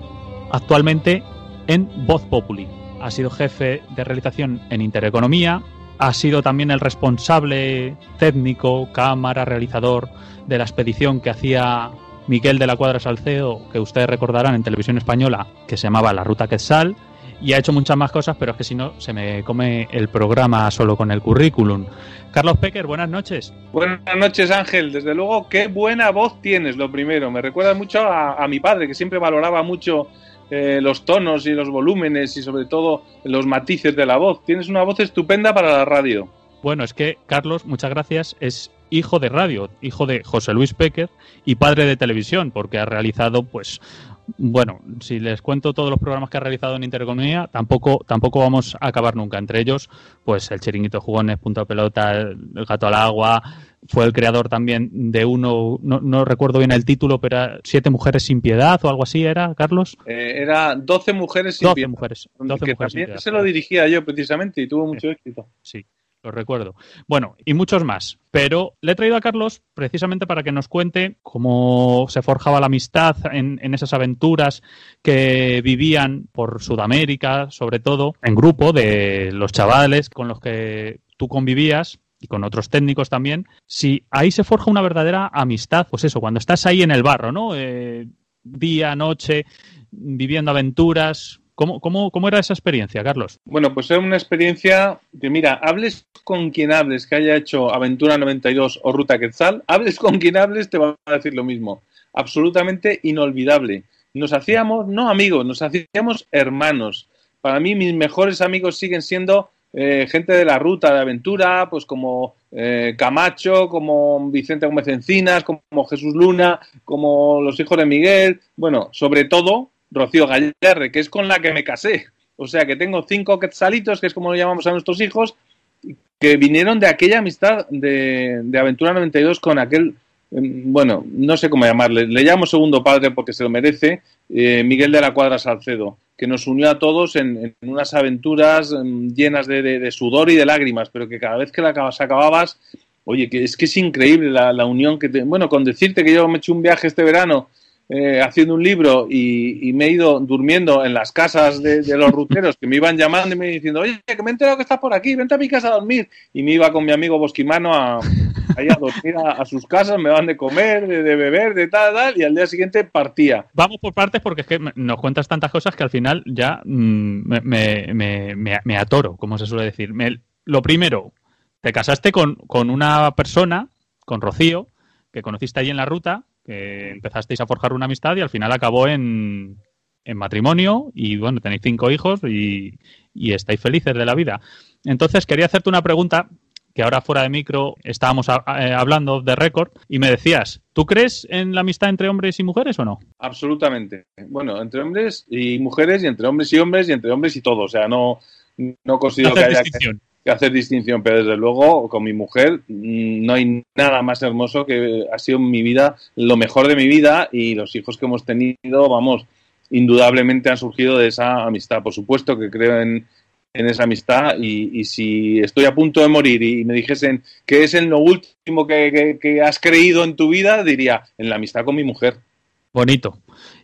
actualmente en Voz Populi. Ha sido jefe de realización en Intereconomía. Ha sido también el responsable técnico, cámara, realizador de la expedición que hacía Miguel de la Cuadra Salcedo, que ustedes recordarán en televisión española, que se llamaba La Ruta Quetzal y ha hecho muchas más cosas, pero es que si no se me come el programa solo con el currículum. Carlos Pecker, buenas noches. Buenas noches Ángel, desde luego qué buena voz tienes, lo primero. Me recuerda mucho a, a mi padre, que siempre valoraba mucho eh, los tonos y los volúmenes y sobre todo los matices de la voz. Tienes una voz estupenda para la radio. Bueno, es que Carlos, muchas gracias, es hijo de radio, hijo de José Luis Pecker y padre de televisión, porque ha realizado, pues, bueno, si les cuento todos los programas que ha realizado en Intereconomía, tampoco, tampoco vamos a acabar nunca. Entre ellos, pues el Chiringuito Jugones, Punto Pelota, el Gato al Agua, fue el creador también de uno, no, no recuerdo bien el título, pero era Siete Mujeres sin Piedad o algo así, ¿era, Carlos? Eh, era Doce Mujeres sin 12 Piedad. mujeres. que 12 mujeres sin también piedad, se lo dirigía yo precisamente y tuvo mucho éxito. Sí, lo recuerdo. Bueno, y muchos más. Pero le he traído a Carlos precisamente para que nos cuente cómo se forjaba la amistad en, esas aventuras que vivían por Sudamérica, sobre todo, en grupo de los chavales con los que tú convivías y con otros técnicos también, si ahí se forja una verdadera amistad, pues eso, cuando estás ahí en el barro, ¿no? Eh, día, noche, viviendo aventuras. ¿Cómo, cómo, ¿Cómo era esa experiencia, Carlos? Bueno, pues era una experiencia que, mira, hables con quien hables que haya hecho Aventura 92 o Ruta Quetzal, hables con quien hables, te va a decir lo mismo. Absolutamente inolvidable. Nos hacíamos, no amigos, nos hacíamos hermanos. Para mí, mis mejores amigos siguen siendo eh, gente de la ruta de aventura, pues como eh, Camacho, como Vicente Gómez Encinas, como Jesús Luna, como los hijos de Miguel, bueno, sobre todo Rocío Gallarre, que es con la que me casé. O sea que tengo cinco quetzalitos, que es como lo llamamos a nuestros hijos, que vinieron de aquella amistad de, de Aventura 92 con aquel, eh, bueno, no sé cómo llamarle, le llamo segundo padre porque se lo merece, eh, Miguel de la Cuadra Salcedo, que nos unió a todos en, unas aventuras mm, llenas de, sudor y de lágrimas, pero que cada vez que la acabas, acababas, oye, que es que es increíble la, la unión que te... Bueno, con decirte que yo me hecho un viaje este verano eh, haciendo un libro y, me he ido durmiendo en las casas de, los ruteros que me iban llamando y me diciendo, oye, que me he enterado que estás por aquí, vente a mi casa a dormir. Y me iba con mi amigo Bosquimano a, ahí a dormir a, sus casas, me van de comer, de, beber, de tal, tal, y al día siguiente partía. Vamos por partes porque es que nos cuentas tantas cosas que al final ya mm, me, me- me- me- atoro, como se suele decir. Lo primero, te casaste con, con una persona, con Rocío, que conociste allí en la ruta, que empezasteis a forjar una amistad y al final acabó en, en matrimonio y bueno, tenéis cinco hijos y, y estáis felices de la vida. Entonces quería hacerte una pregunta que ahora fuera de micro estábamos a- eh, hablando de récord y me decías, ¿tú crees en la amistad entre hombres y mujeres o no? Absolutamente. Bueno, entre hombres y mujeres, y entre hombres y hombres, y entre hombres y todo. O sea, no, no considero que haya distinción. Que hacer distinción, pero desde luego con mi mujer mm, no hay nada más hermoso que ha sido mi vida, lo mejor de mi vida y los hijos que hemos tenido, vamos, indudablemente han surgido de esa amistad. Por supuesto que creo en, en esa amistad y, si estoy a punto de morir y me dijesen que es en lo último que- que has creído en tu vida, diría en la amistad con mi mujer. Bonito.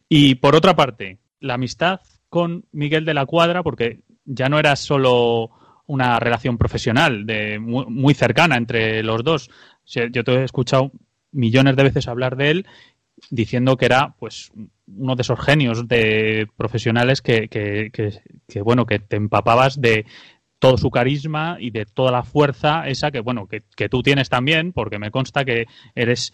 Y por otra parte, la amistad con Miguel de la Cuadra, porque ya no era solo una relación profesional de muy, muy cercana entre los dos. Yo te he escuchado millones de veces hablar de él diciendo que era pues uno de esos genios de profesionales que, que, que- que, bueno que te empapabas de todo su carisma y de toda la fuerza esa que bueno que, tú tienes también porque me consta que eres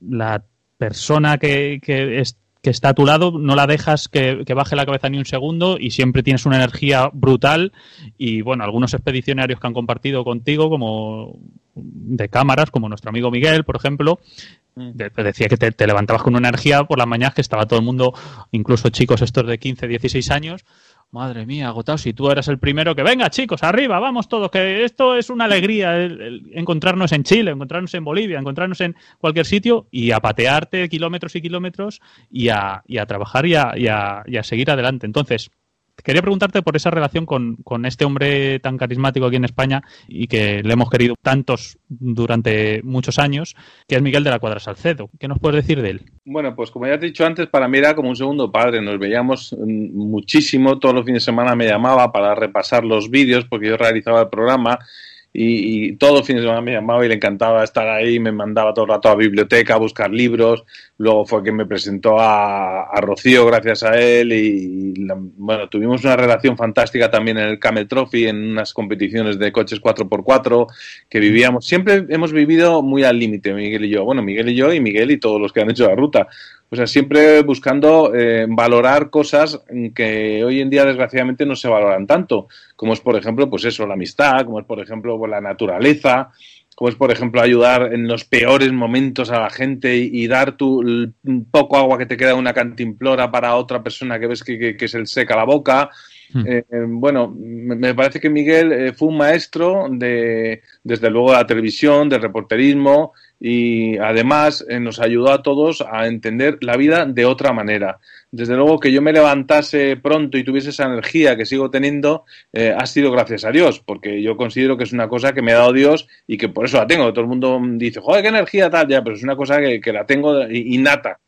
la persona que, es- que está a tu lado, no la dejas que, que baje la cabeza ni un segundo y siempre tienes una energía brutal. Y bueno, algunos expedicionarios que han compartido contigo, como de cámaras, como nuestro amigo Miguel, por ejemplo, de- te decía que te, te levantabas con una energía por las mañanas que estaba todo el mundo, incluso chicos estos de 15, 16 años, Madre mía, agotado. Si tú eras el primero que venga, chicos, arriba, vamos todos, que esto es una alegría encontrarnos en Chile, encontrarnos en Bolivia, encontrarnos en cualquier sitio y a patearte kilómetros y kilómetros y a, y a trabajar y a, y a- y a seguir adelante. Entonces, quería preguntarte por esa relación con, con este hombre tan carismático aquí en España y que le hemos querido tantos durante muchos años, que es Miguel de la Cuadra Salcedo. ¿Qué nos puedes decir de él? Bueno, pues como ya te he dicho antes, para mí era como un segundo padre. Nos veíamos mm, muchísimo. Todos los fines de semana me llamaba para repasar los vídeos porque yo realizaba el programa y, y todos los fines de semana me llamaba y le encantaba estar ahí, me mandaba todo el rato a la biblioteca a buscar libros, luego fue que me presentó a, a Rocío gracias a él y, la- bueno, tuvimos una relación fantástica también en el Camel Trophy, en unas competiciones de coches 4x4 que vivíamos, siempre hemos vivido muy al límite, Miguel y yo, bueno, Miguel y yo y Miguel y todos los que han hecho la ruta. O sea, siempre buscando eh, valorar cosas que hoy en día desgraciadamente no se valoran tanto, como es por ejemplo, pues eso, la amistad, como es por ejemplo pues, la naturaleza, como es por ejemplo ayudar en los peores momentos a la gente y, y dar tu el poco agua que te queda en una cantimplora para otra persona que ves que, que- que se le seca la boca. Hmm. Eh, bueno, me me parece que Miguel eh, fue un maestro de, desde luego, de la televisión, del reporterismo y además eh, nos ayudó a todos a entender la vida de otra manera. Desde luego que yo me levantase pronto y tuviese esa energía que sigo teniendo eh, ha sido gracias a Dios, porque yo considero que es una cosa que me ha dado Dios y que por eso la tengo. Todo el mundo dice, joder, qué energía tal, ya, pero es una cosa que, que la tengo innata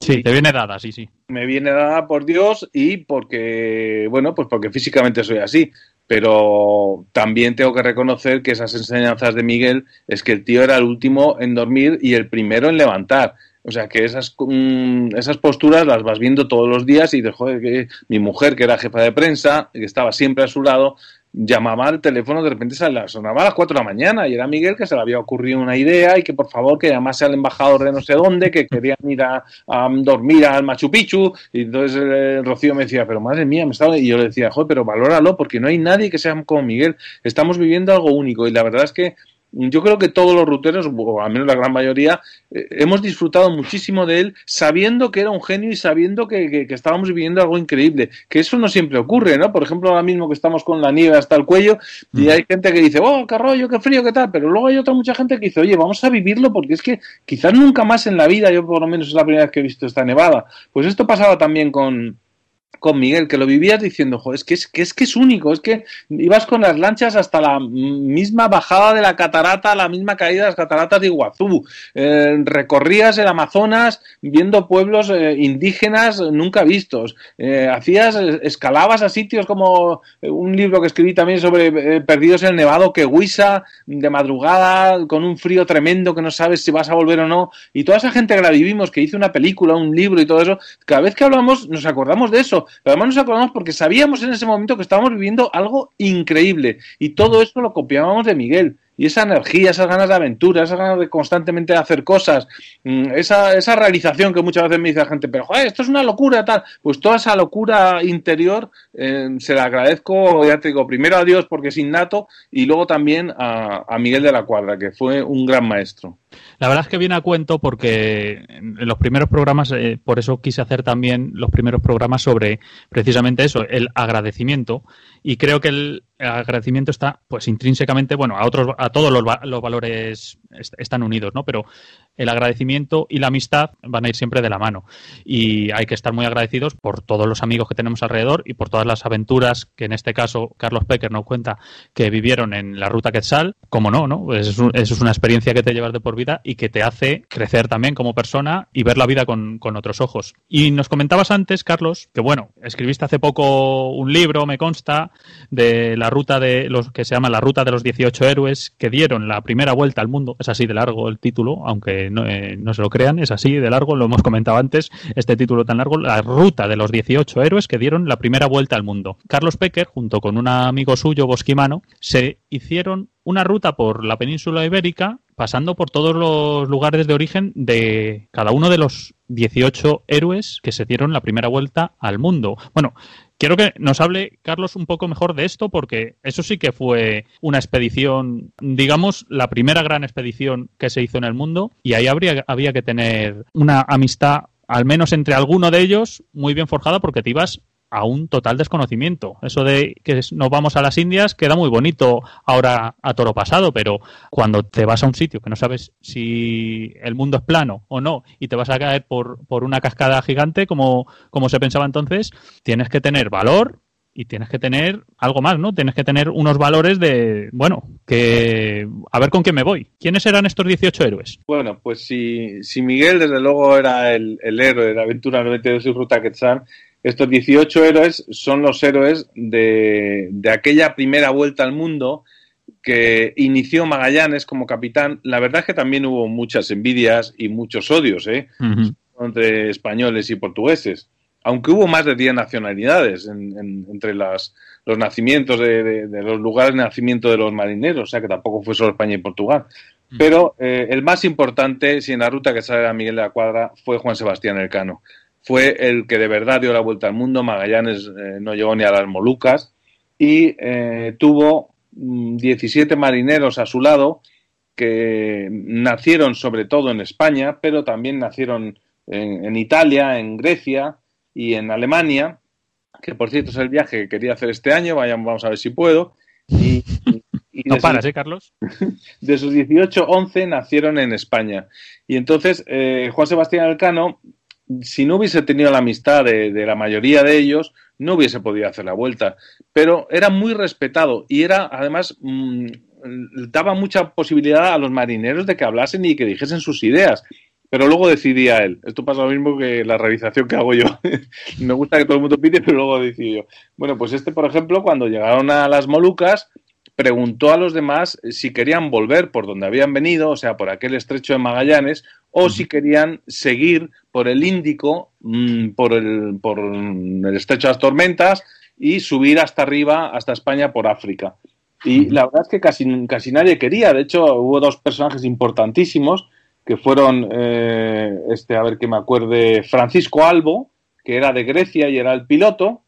Sí, te viene dada, sí, sí. me viene dada por Dios y porque, bueno, pues porque físicamente soy así. Pero también tengo que reconocer que esas enseñanzas de Miguel es que el tío era el último en dormir y el primero en levantar. O sea, que esas, mm, esas posturas las vas viendo todos los días y de que mi mujer, que era jefa de prensa, que estaba siempre a su lado, llamaba al teléfono, de repente sonaba a las 4 de la mañana y era Miguel que se le había ocurrido una idea y que por favor que llamase al embajador de no sé dónde, que querían ir a, a dormir al Machu Picchu. Y entonces eh, Rocío me decía, pero madre mía, me estaba... y yo le decía, joder, pero valóralo porque no hay nadie que sea como Miguel, estamos viviendo algo único y la verdad es que yo creo que todos los ruteros, o al menos la gran mayoría, eh, hemos disfrutado muchísimo de él sabiendo que era un genio y sabiendo que, que- que estábamos viviendo algo increíble. Que eso no siempre ocurre, ¿no? Por ejemplo, ahora mismo que estamos con la nieve hasta el cuello y hay gente que dice, oh, qué rollo, qué frío, qué tal, pero luego hay otra mucha gente que dice, oye, vamos a vivirlo porque es que quizás nunca más en la vida, yo por lo menos es la primera vez que he visto esta nevada. Pues esto pasaba también con con Miguel, que lo vivías diciendo, joder, es que es, que es que es único, es que ibas con las lanchas hasta la misma bajada de la catarata, la misma caída de las cataratas de Iguazú, eh, recorrías el Amazonas viendo pueblos eh, indígenas nunca vistos, eh, hacías, escalabas a sitios como eh, un libro que escribí también sobre eh, perdidos en el Nevado, que Huisa, de madrugada, con un frío tremendo que no sabes si vas a volver o no, y toda esa gente que la vivimos, que hizo una película, un libro y todo eso, cada vez que hablamos nos acordamos de eso, pero además nos acordamos porque sabíamos en ese momento que estábamos viviendo algo increíble y todo eso lo copiábamos de Miguel. Y esa energía, esas ganas de aventura, esas ganas de constantemente hacer cosas, mm, esa, esa realización que muchas veces me dice la gente, pero joder, esto es una locura, tal. Pues toda esa locura interior eh, se la agradezco, ya te digo, primero a Dios porque es innato y luego también a Miguel de la Cuadra, que fue un gran maestro. La verdad es que viene a cuento porque en los primeros programas, eh, por eso quise hacer también los primeros programas sobre precisamente eso, el agradecimiento. Y creo que el agradecimiento está, pues, intrínsecamente, bueno, a otros, a todos los, los valores est- están unidos, ¿no? Pero el agradecimiento y la amistad van a ir siempre de la mano. Y hay que estar muy agradecidos por todos los amigos que tenemos alrededor y por todas las aventuras que en este caso Carlos Pecker nos cuenta que vivieron en la ruta Quetzal. Como no, ¿no? Pues es un- es una experiencia que te llevas de por vida y que te hace crecer también como persona y ver la vida con, con otros ojos. Y nos comentabas antes, Carlos, que bueno, escribiste hace poco un libro, me consta, de la ruta de los que se llama La ruta de los 18 héroes que dieron la primera vuelta al mundo. Es así de largo el título, aunque no, eh, no se lo crean, es así de largo, lo hemos comentado antes, este título tan largo, La ruta de los 18 héroes que dieron la primera vuelta al mundo. Carlos Pecker, junto con un amigo suyo, bosquimano, se hicieron una ruta por la península ibérica, pasando por todos los lugares de origen de cada uno de los 18 héroes que se dieron la primera vuelta al mundo. Bueno, quiero que nos hable Carlos un poco mejor de esto porque eso sí que fue una expedición, digamos, la primera gran expedición que se hizo en el mundo y ahí habría, había que tener una amistad, al menos entre alguno de ellos, muy bien forjada porque te ibas a un total desconocimiento. Eso de que nos vamos a las Indias queda muy bonito ahora a toro pasado, pero cuando te vas a un sitio que no sabes si el mundo es plano o no y te vas a caer por, por una cascada gigante como, como se pensaba entonces, tienes que tener valor y tienes que tener algo más, ¿no? Tienes que tener unos valores de, bueno, que a ver con quién me voy. ¿Quiénes eran estos 18 héroes? Bueno, pues si, si Miguel desde luego era el, el héroe de la aventura 92 y Ruta Quetzal, estos 18 héroes son los héroes de, de aquella primera vuelta al mundo que inició Magallanes como capitán, la verdad es que también hubo muchas envidias y muchos odios ¿eh? entre españoles y portugueses. Aunque hubo más de 10 nacionalidades entre las, los nacimientos de, los lugares de nacimiento de los marineros, o sea que tampoco fue solo España y Portugal. Pero eh, el más importante, si en la ruta que sale a Miguel de la Cuadra, fue Juan Sebastián Elcano. Fue el que de verdad dio la vuelta al mundo. Magallanes eh, no llegó ni a las Molucas y eh, tuvo 17 mm, marineros a su lado que nacieron sobre todo en España, pero también nacieron en, Italia, en Grecia y en Alemania, que por cierto es el viaje que quería hacer este año, vamos a ver si puedo. Y, no paras, ¿eh, Carlos? [laughs] De esos 18, 11 nacieron en España. Y entonces eh, Juan Sebastián Elcano, si no hubiese tenido la amistad de, la mayoría de ellos, no hubiese podido hacer la vuelta. Pero era muy respetado y era, además, mm, daba mucha posibilidad a los marineros de que hablasen y que dijesen sus ideas. Pero luego decidía él. Esto pasa lo mismo que la realización que hago yo. [laughs] Me gusta que todo el mundo pide, pero luego decido yo. Bueno, pues este, por ejemplo, cuando llegaron a las Molucas, preguntó a los demás si querían volver por donde habían venido, o sea, por aquel estrecho de Magallanes, o si querían seguir por el Índico, mm, por el, por el estrecho de las tormentas y subir hasta arriba, hasta España por África. Y la verdad es que casi, casi nadie quería. De hecho, hubo dos personajes importantísimos que fueron, eh, este, a ver que me acuerde, Francisco Albo, que era de Grecia y era el piloto,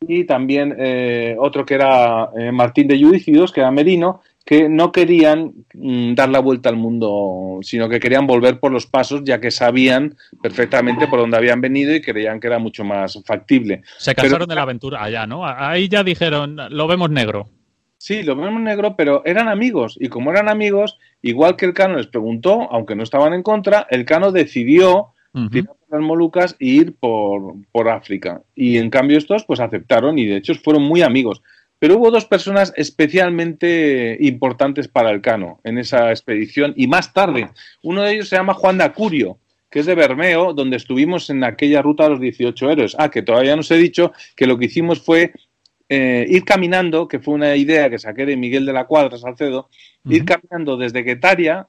y también eh, otro que era eh, Martín de Judicidos, que era Merino, que no querían mm, dar la vuelta al mundo, sino que querían volver por los pasos, ya que sabían perfectamente por dónde habían venido y creían que era mucho más factible. Se cansaron de la aventura allá, ¿no? Ahí ya dijeron, lo vemos negro. Sí, lo vemos negro, pero eran amigos. Y como eran amigos, igual que el Cano les preguntó, aunque no estaban en contra, el Cano decidió tirar las Molucas e ir por, por África. Y en cambio estos pues aceptaron y de hecho fueron muy amigos. Pero hubo dos personas especialmente importantes para el Cano en esa expedición y más tarde. Uno de ellos se llama Juan de Acurio, que es de Bermeo, donde estuvimos en aquella ruta de los 18 héroes. Ah, que todavía no os he dicho que lo que hicimos fue eh, ir caminando, que fue una idea que saqué de Miguel de la Cuadra, Salcedo, ir caminando desde Guetaria,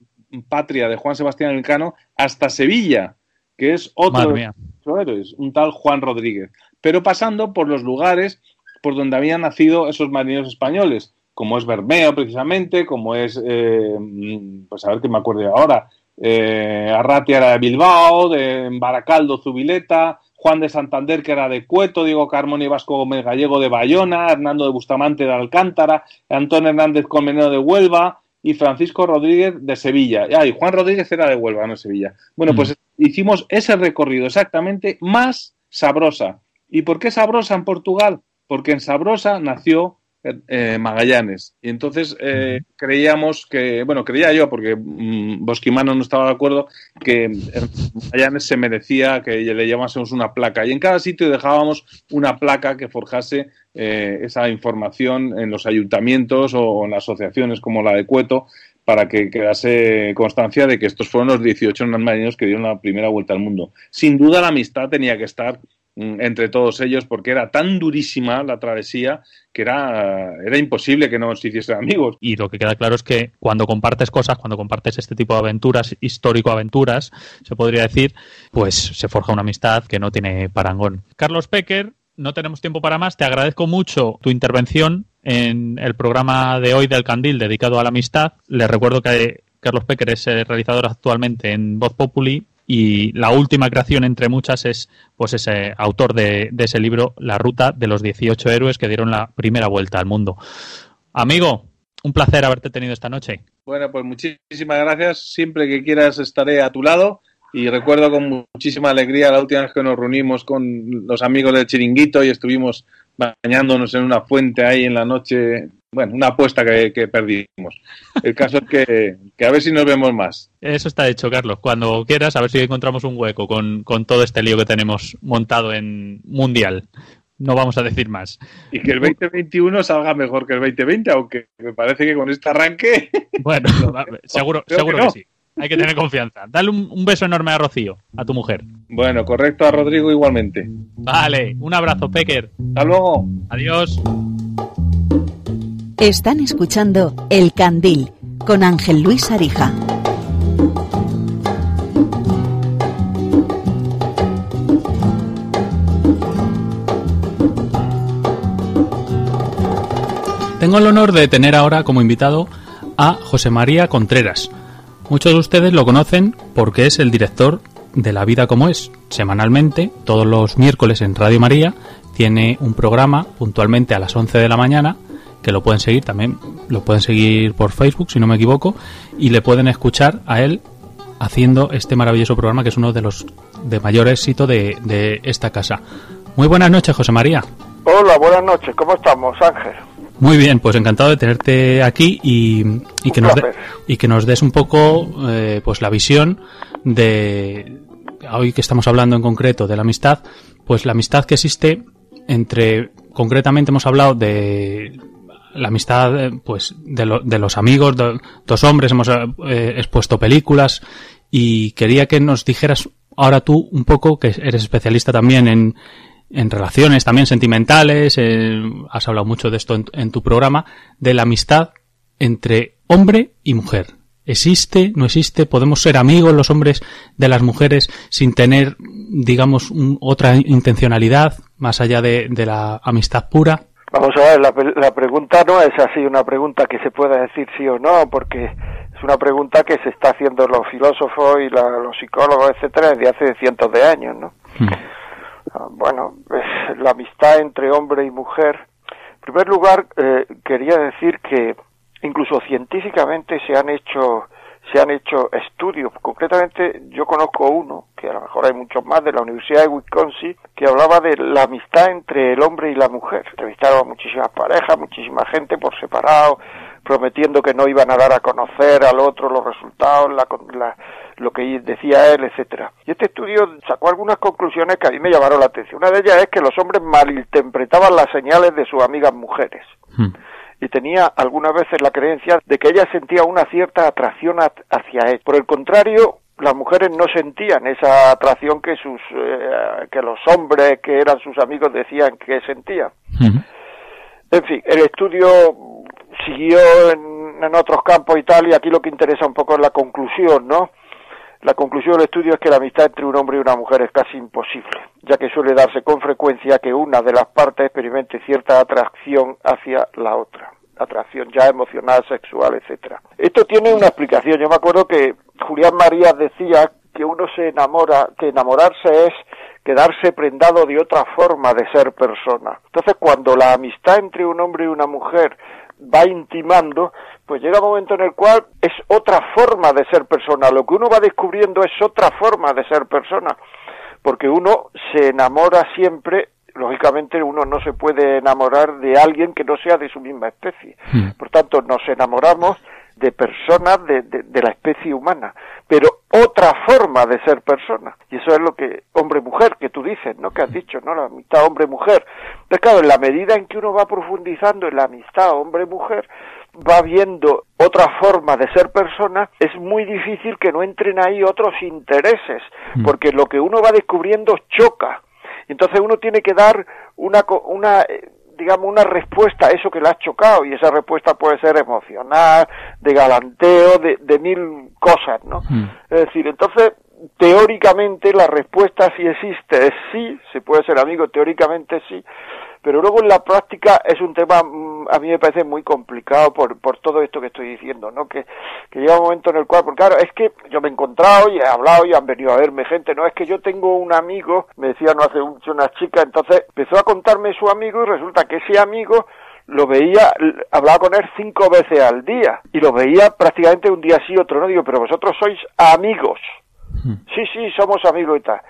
patria de Juan Sebastián Elcano, hasta Sevilla, que es otro de los héroes, un tal Juan Rodríguez, pero pasando por los lugares por donde habían nacido esos marineros españoles, como es Bermeo precisamente, como es, eh, pues a ver que me acuerdo ahora, eh, Arratia era de Bilbao, de Baracaldo, Zubileta, Juan de Santander, que era de Cueto, Diego Carmona y Vasco Gómez Gallego de Bayona, Hernando de Bustamante de Alcántara, Antonio Hernández Colmenero de Huelva y Francisco Rodríguez de Sevilla. Ah, y Juan Rodríguez era de Huelva, no Sevilla. Bueno, pues mm. hicimos ese recorrido exactamente más sabrosa. ¿Y por qué sabrosa en Portugal? Porque en Sabrosa nació eh, Magallanes. Y entonces eh, creíamos que, bueno, creía yo, porque mm, Bosquimano no estaba de acuerdo, que Magallanes se merecía que le llamásemos una placa. Y en cada sitio dejábamos una placa que forjase eh, esa información en los ayuntamientos o en las asociaciones como la de Cueto para que quedase constancia de que estos fueron los 18 marineros que dieron la primera vuelta al mundo. Sin duda la amistad tenía que estar entre todos ellos porque era tan durísima la travesía que era, era imposible que no se hiciesen amigos. Y lo que queda claro es que cuando compartes cosas, cuando compartes este tipo de aventuras, histórico-aventuras, se podría decir, pues se forja una amistad que no tiene parangón. Carlos Pecker, no tenemos tiempo para más. Te agradezco mucho tu intervención en el programa de hoy del Candil dedicado a la amistad. Les recuerdo que Carlos Pecker es el realizador actualmente en Voz Populi y la última creación entre muchas es pues ese autor de, ese libro La ruta de los 18 héroes que dieron la primera vuelta al mundo. Amigo, un placer haberte tenido esta noche. Bueno, pues muchísimas gracias. Siempre que quieras estaré a tu lado y recuerdo con muchísima alegría la última vez que nos reunimos con los amigos del Chiringuito y estuvimos bañándonos en una fuente ahí en la noche bueno, una apuesta que, perdimos. El caso es que, a ver si nos vemos más. Eso está hecho, Carlos. Cuando quieras, a ver si encontramos un hueco con, todo este lío que tenemos montado en Mundial. No vamos a decir más. Y que el 2021 salga mejor que el 2020, aunque me parece que con este arranque. [laughs] Bueno, [laughs] seguro, seguro que, sí. Hay que tener confianza. Dale un, un, beso enorme a Rocío, a tu mujer. Bueno, correcto, a Rodrigo igualmente. Vale, un abrazo, Pecker. Hasta luego. Adiós. Están escuchando El Candil con Ángel Luis Arija. Tengo el honor de tener ahora como invitado a José María Contreras. Muchos de ustedes lo conocen porque es el director de La Vida como es. Semanalmente, todos los miércoles en Radio María, tiene un programa puntualmente a las 11 de la mañana que lo pueden seguir también, lo pueden seguir por Facebook si no me equivoco y le pueden escuchar a él haciendo este maravilloso programa que es uno de los de mayor éxito de, de esta casa. Muy buenas noches, José María. Hola, buenas noches. ¿Cómo estamos, Ángel? Muy bien, pues encantado de tenerte aquí y, y que, nos de- y que nos des un poco eh, pues la visión de hoy que estamos hablando en concreto de la amistad, pues la amistad que existe entre concretamente hemos hablado de la amistad eh, pues de, lo- de los amigos, de- dos hombres hemos eh, expuesto películas y quería que nos dijeras ahora tú un poco que eres especialista también en en relaciones también sentimentales, eh, has hablado mucho de esto en, en tu programa, de la amistad entre hombre y mujer. ¿Existe? ¿No existe? ¿Podemos ser amigos los hombres de las mujeres sin tener, digamos, un- otra intencionalidad más allá de, de la amistad pura? Vamos a ver, la, la pregunta no es así una pregunta que se pueda decir sí o no, porque es una pregunta que se está haciendo los filósofos y la- los psicólogos, etcétera, desde hace cientos de años, ¿no? Ah, Bueno, es la amistad entre hombre y mujer. En primer lugar, eh, quería decir que incluso científicamente se han hecho se han hecho estudios. Concretamente, yo conozco uno, que a lo mejor hay muchos más, de la Universidad de Wisconsin, que hablaba de la amistad entre el hombre y la mujer. Entrevistaron a muchísimas parejas, muchísima gente por separado, prometiendo que no iban a dar a conocer al otro los resultados, la, la- lo que decía él, etcétera. Y este estudio sacó algunas conclusiones que a mí me llamaron la atención. Una de ellas es que los hombres malinterpretaban las señales de sus amigas mujeres y tenía algunas veces la creencia de que ella sentía una cierta atracción hacia él. Por el contrario, las mujeres no sentían esa atracción que sus eh, que los hombres que eran sus amigos decían que sentían. En fin, el estudio siguió en, en otros campos y tal, y aquí lo que interesa un poco es la conclusión, ¿no? La conclusión del estudio es que la amistad entre un hombre y una mujer es casi imposible, ya que suele darse con frecuencia que una de las partes experimente cierta atracción hacia la otra, atracción ya emocional, sexual, etcétera. Esto tiene una explicación. Yo me acuerdo que Julián Marías decía que uno se enamora, que enamorarse es quedarse prendado de otra forma de ser persona. Entonces, cuando la amistad entre un hombre y una mujer va intimando, pues llega un momento en el cual es otra forma de ser persona. Lo que uno va descubriendo es otra forma de ser persona, porque uno se enamora siempre, lógicamente uno no se puede enamorar de alguien que no sea de su misma especie. Por tanto, nos enamoramos de personas de, de, de la especie humana, pero otra forma de ser persona. Y eso es lo que hombre-mujer, que tú dices, ¿no? Que has dicho, ¿no? La amistad hombre-mujer. Entonces, claro, en la medida en que uno va profundizando en la amistad hombre-mujer, va viendo otra forma de ser persona, es muy difícil que no entren ahí otros intereses, porque lo que uno va descubriendo choca. Entonces uno tiene que dar una, una eh, digamos, una respuesta a eso que le ha chocado, y esa respuesta puede ser emocional, de galanteo, de, de mil cosas, ¿no? Es decir, entonces, teóricamente la respuesta si existe es sí, se puede ser amigo, teóricamente sí, pero luego en la práctica es un tema, mm, a mí me parece muy complicado por, por todo esto que estoy diciendo, ¿no? Que, que llega un momento en el cual, porque claro, es que yo me he encontrado y he hablado y han venido a verme gente, no es que yo tengo un amigo, me decía no hace mucho una chica, entonces empezó a contarme su amigo y resulta que ese amigo lo veía, hablaba con él cinco veces al día y lo veía prácticamente un día sí, otro no, digo, pero vosotros sois amigos. Sí, sí, somos amigos y tal.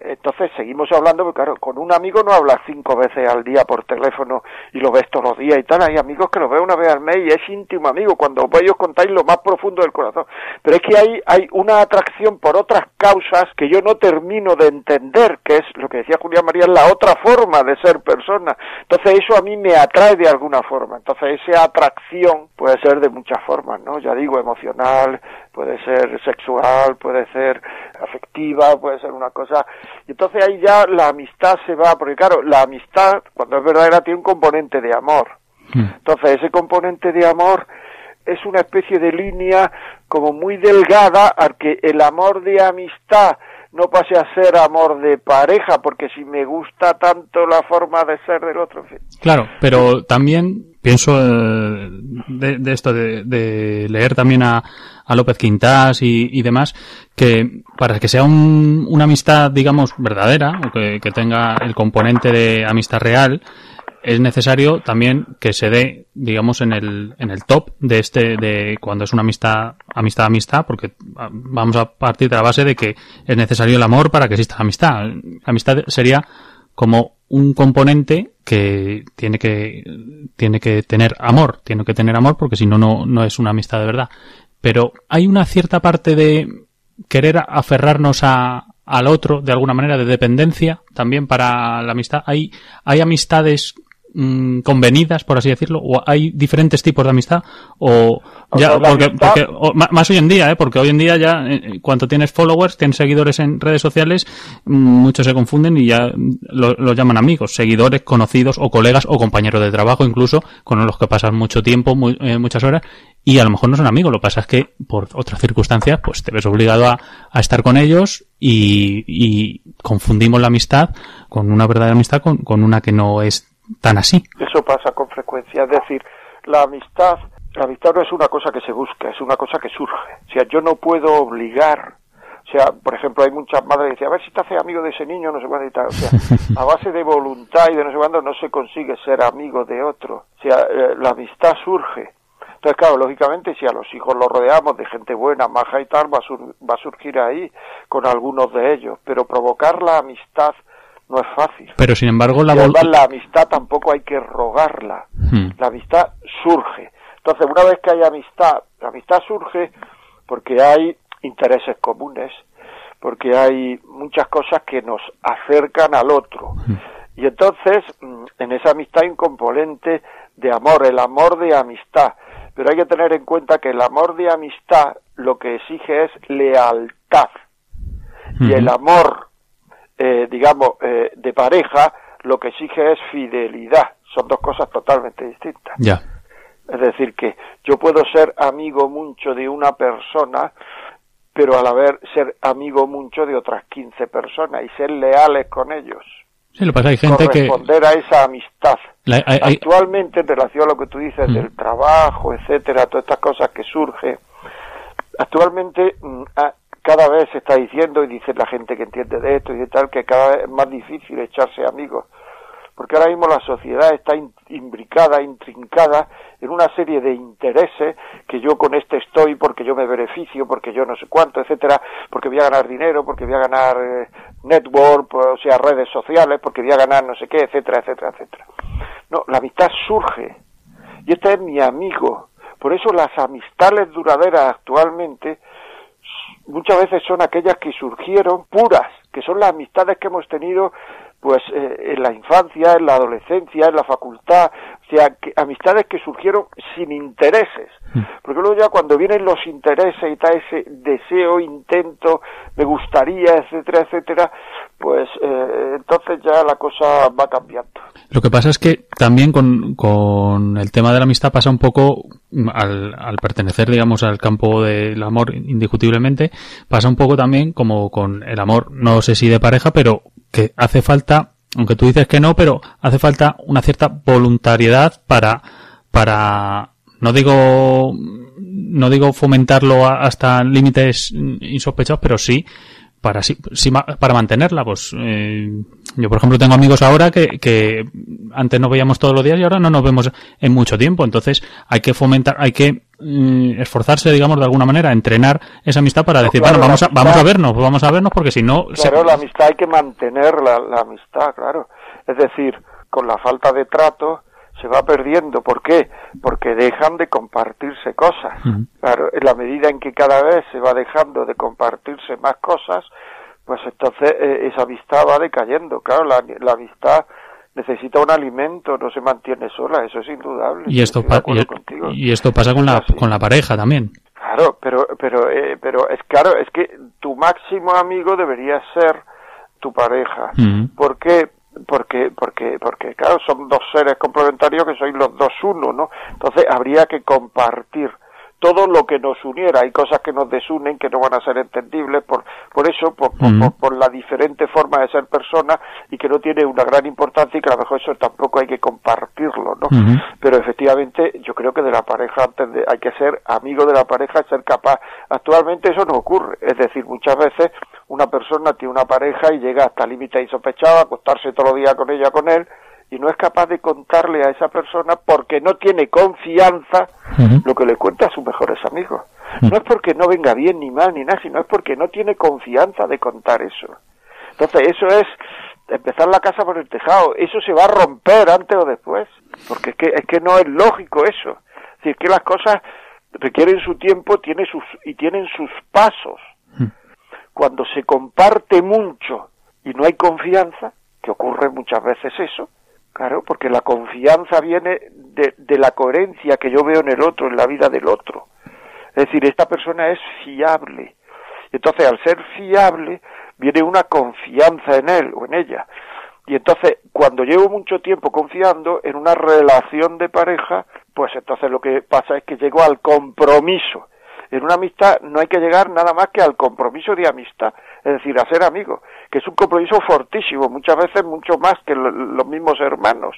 Entonces seguimos hablando, porque claro, con un amigo no hablas cinco veces al día por teléfono y lo ves todos los días y tal. Hay amigos que los veo una vez al mes y es íntimo amigo, cuando ellos contáis lo más profundo del corazón. Pero es que hay, hay una atracción por otras causas que yo no termino de entender, que es lo que decía Julián María, la otra forma de ser persona. Entonces eso a mí me atrae de alguna forma. Entonces esa atracción puede ser de muchas formas, ¿no? Ya digo, emocional, puede ser sexual, puede ser afectiva, puede ser una cosa. Y entonces ahí ya la amistad se va, porque claro, la amistad, cuando es verdadera, tiene un componente de amor. Entonces, ese componente de amor es una especie de línea como muy delgada al que el amor de amistad no pase a ser amor de pareja, porque si me gusta tanto la forma de ser del otro. en fin. Claro, pero también pienso eh, de, de esto, de, de leer también a, a López Quintás y, demás, que para que sea un- una amistad, digamos, verdadera, o que, tenga el componente de amistad real, es necesario también que se dé, digamos, en el, en el top de este, de cuando es una amistad, amistad, amistad, porque vamos a partir de la base de que es necesario el amor para que exista la amistad. La amistad sería como un componente que tiene que, tiene que tener amor, tiene que tener amor porque si no, no, no es una amistad de verdad. Pero hay una cierta parte de querer aferrarnos a, al otro de alguna manera de dependencia también para la amistad. Hay, hay amistades mm, convenidas, por así decirlo, o hay diferentes tipos de amistad, o ya, porque, porque- o más hoy en día, ¿eh? porque hoy en día ya, eh, cuando tienes followers, tienes seguidores en redes sociales, mm, muchos se confunden y ya mm, lo, llaman amigos, seguidores, conocidos, o colegas, o compañeros de trabajo, incluso, con los que pasan mucho tiempo, eh, muchas horas, y a lo mejor no son amigos, lo que pasa es que por otras circunstancias, pues te ves obligado a, a estar con ellos y, y confundimos la amistad con una verdadera amistad con, con una que no es tan así. Eso pasa con frecuencia. Es decir, la amistad, la amistad no es una cosa que se busca, es una cosa que surge. O sea, yo no puedo obligar. O sea, por ejemplo, hay muchas madres que dicen, a ver si te haces amigo de ese niño, no sé cuándo y tal. O sea, [laughs] a base de voluntad y de no sé cuándo no se consigue ser amigo de otro. O sea, eh, la amistad surge. Entonces, claro, lógicamente, si a los hijos los rodeamos de gente buena, maja y tal, va a, sur- va a surgir ahí con algunos de ellos. Pero provocar la amistad no es fácil. Pero sin embargo, la Y vol- además la amistad tampoco hay que rogarla. Hmm. La amistad surge. Entonces, una vez que hay amistad, la amistad surge porque hay intereses comunes, porque hay muchas cosas que nos acercan al otro. Y entonces, mm, en esa amistad hay un componente de amor, el amor de amistad. Pero hay que tener en cuenta que el amor de amistad lo que exige es lealtad. Y el amor, eh, digamos, eh, de pareja, lo que exige es fidelidad. Son dos cosas totalmente distintas. Ya. Es decir, que yo puedo ser amigo mucho de una persona, pero a la vez ser amigo mucho de otras 15 personas y ser leales con ellos. Sí, lo que pasa hay gente que... corresponder a esa amistad. La- hay- hay- Actualmente, en relación a lo que tú dices Mm. del trabajo, etcétera, todas estas cosas que surgen, actualmente mm, ah, cada vez se está diciendo, y dice la gente que entiende de esto y de tal, que cada vez es más difícil echarse amigos. Porque ahora mismo la sociedad está imbricada, intrincada en una serie de intereses que yo con este estoy porque yo me beneficio, porque yo no sé cuánto, etcétera, porque voy a ganar dinero, porque voy a ganar eh, network, o sea, redes sociales, porque voy a ganar no sé qué, etcétera, etcétera, etcétera. No, la amistad surge. Y este es mi amigo. Por eso las amistades duraderas actualmente muchas veces son aquellas que surgieron puras, que son las amistades que hemos tenido pues eh, en la infancia, en la adolescencia, en la facultad, o sea, que- amistades que surgieron sin intereses. Porque luego ya cuando vienen los intereses y tal, ese deseo, intento, me gustaría, etcétera, etcétera, pues eh, entonces ya la cosa va cambiando. Lo que pasa es que también con, con el tema de la amistad pasa un poco, mm, al, al pertenecer, digamos, al campo del amor indiscutiblemente, pasa un poco también como con el amor, no sé si de pareja, pero que hace falta, aunque tú dices que no, pero hace falta una cierta voluntariedad para, para, no digo, no digo fomentarlo hasta límites insospechados, pero sí para sí, para mantenerla pues eh, yo por ejemplo tengo amigos ahora que, que antes nos veíamos todos los días y ahora no nos vemos en mucho tiempo entonces hay que fomentar hay que mm, esforzarse digamos de alguna manera entrenar esa amistad para decir claro, bueno vamos a, vamos a vernos vamos a vernos porque si no se- Claro, la amistad hay que mantener la, la amistad, claro. Es decir, con la falta de trato se va perdiendo. ¿Por qué? Porque dejan de compartirse cosas. Claro, en la medida en que cada vez se va dejando de compartirse más cosas, pues entonces eh, esa amistad va decayendo. Claro, la, la amistad necesita un alimento, no se mantiene sola, eso es indudable. y esto pa- acuerdo y, esto pasa con la con la pareja también Claro, pero pero eh, pero es claro, es que tu máximo amigo debería ser tu pareja. Ujú. ¿Por qué? porque, porque, porque claro, son dos seres complementarios que sois los dos uno, ¿no? Entonces habría que compartir todo lo que nos uniera. Hay cosas que nos desunen que no van a ser entendibles por, por eso, por, por, la diferente forma de ser persona y que no tiene una gran importancia y que a lo mejor eso tampoco hay que compartirlo, ¿no? Pero efectivamente yo creo que de la pareja antes de, hay que ser amigo de la pareja y ser capaz. Actualmente eso no ocurre. Es decir, muchas veces una persona tiene una pareja y llega hasta límite insospechado, acostarse todos los días con ella, con él, y no es capaz de contarle a esa persona porque no tiene confianza lo que le cuenta a sus mejores amigos. No es porque no venga bien ni mal ni nada, sino es porque no tiene confianza de contar eso. Entonces eso es empezar la casa por el tejado. Eso se va a romper antes o después, porque es que, es que no es lógico eso. Es decir, que las cosas requieren su tiempo tiene sus, y tienen sus pasos. Cuando se comparte mucho y no hay confianza, que ocurre muchas veces eso, Claro, porque la confianza viene de, la coherencia que yo veo en el otro, en la vida del otro. Es decir, esta persona es fiable. Entonces, al ser fiable, viene una confianza en él o en ella. Y entonces, cuando llevo mucho tiempo confiando en una relación de pareja, pues entonces lo que pasa es que llego al compromiso en una amistad no hay que llegar nada más que al compromiso de amistad, es decir, a ser amigos, que es un compromiso fortísimo, muchas veces mucho más que los mismos hermanos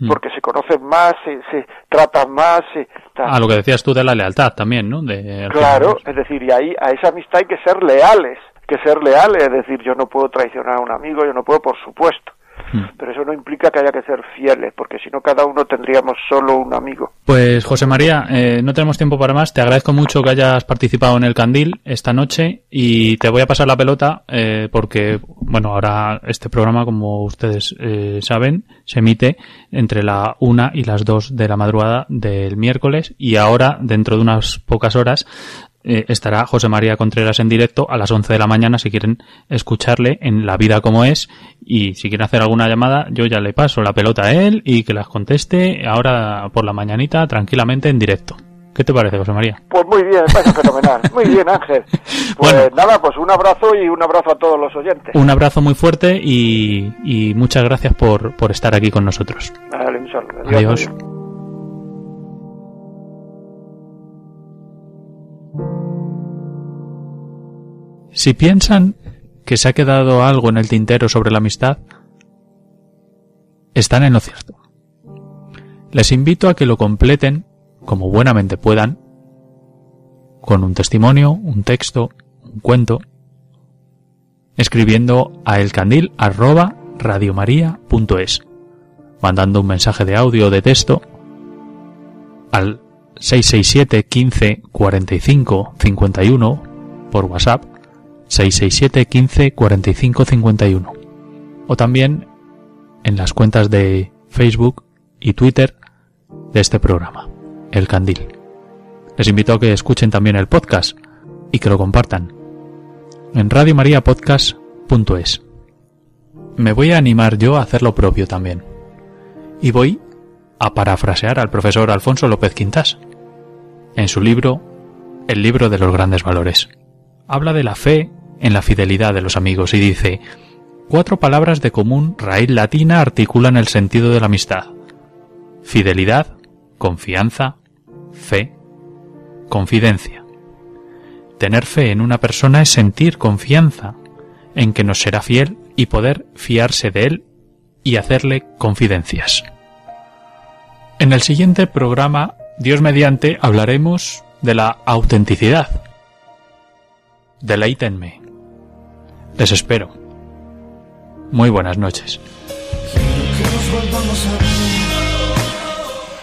hmm. porque se conocen más, se, tratan más. Se, ah, lo que decías tú de la lealtad también, ¿no? claro, es decir, y ahí a esa amistad hay que ser leales, que ser leales, es decir, yo no puedo traicionar a un amigo, yo no puedo, por supuesto. Pero eso no implica que haya que ser fieles, porque si no cada uno tendríamos solo un amigo. Pues José María, eh, no tenemos tiempo para más. Te agradezco mucho que hayas participado en el Candil esta noche y te voy a pasar la pelota eh, porque, bueno, ahora este programa, como ustedes eh, saben, se emite entre la una y las dos de la madrugada del miércoles y ahora, dentro de unas pocas horas, eh, estará José María Contreras en directo a las 11 de la mañana si quieren escucharle en La vida como es y si quieren hacer alguna llamada yo ya le paso la pelota a él y que las conteste ahora por la mañanita tranquilamente en directo. ¿Qué te parece, José María? Pues muy bien, parece fenomenal. [laughs] Muy bien, Ángel. [laughs] Pues nada, pues un abrazo y un abrazo a todos los oyentes. Un abrazo muy fuerte y, muchas gracias por, por estar aquí con nosotros. adiós. Si piensan que se ha quedado algo en el tintero sobre la amistad, están en lo cierto. Les invito a que lo completen como buenamente puedan, con un testimonio, un texto, un cuento, escribiendo a elcandil@radiomaria.es, mandando un mensaje de audio o de texto al 667 15 45 51 por WhatsApp 667 15 45 51 o también en las cuentas de Facebook y Twitter de este programa, El Candil. Les invito a que escuchen también el podcast y que lo compartan en radiomariapodcast.es. Me voy a animar yo a hacer lo propio también. Y voy a parafrasear al profesor Alfonso López Quintas en su libro El libro de los grandes valores habla de la fe en la fidelidad de los amigos y dice, cuatro palabras de común raíz latina articulan el sentido de la amistad. Fidelidad, confianza, fe, confidencia. Tener fe en una persona es sentir confianza en que nos será fiel y poder fiarse de él y hacerle confidencias. En el siguiente programa, Dios mediante, hablaremos de la autenticidad deleítenme. Les espero. Muy buenas noches.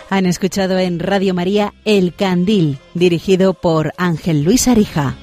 Han escuchado en Radio María El Candil, dirigido por Ángel Luis Arija.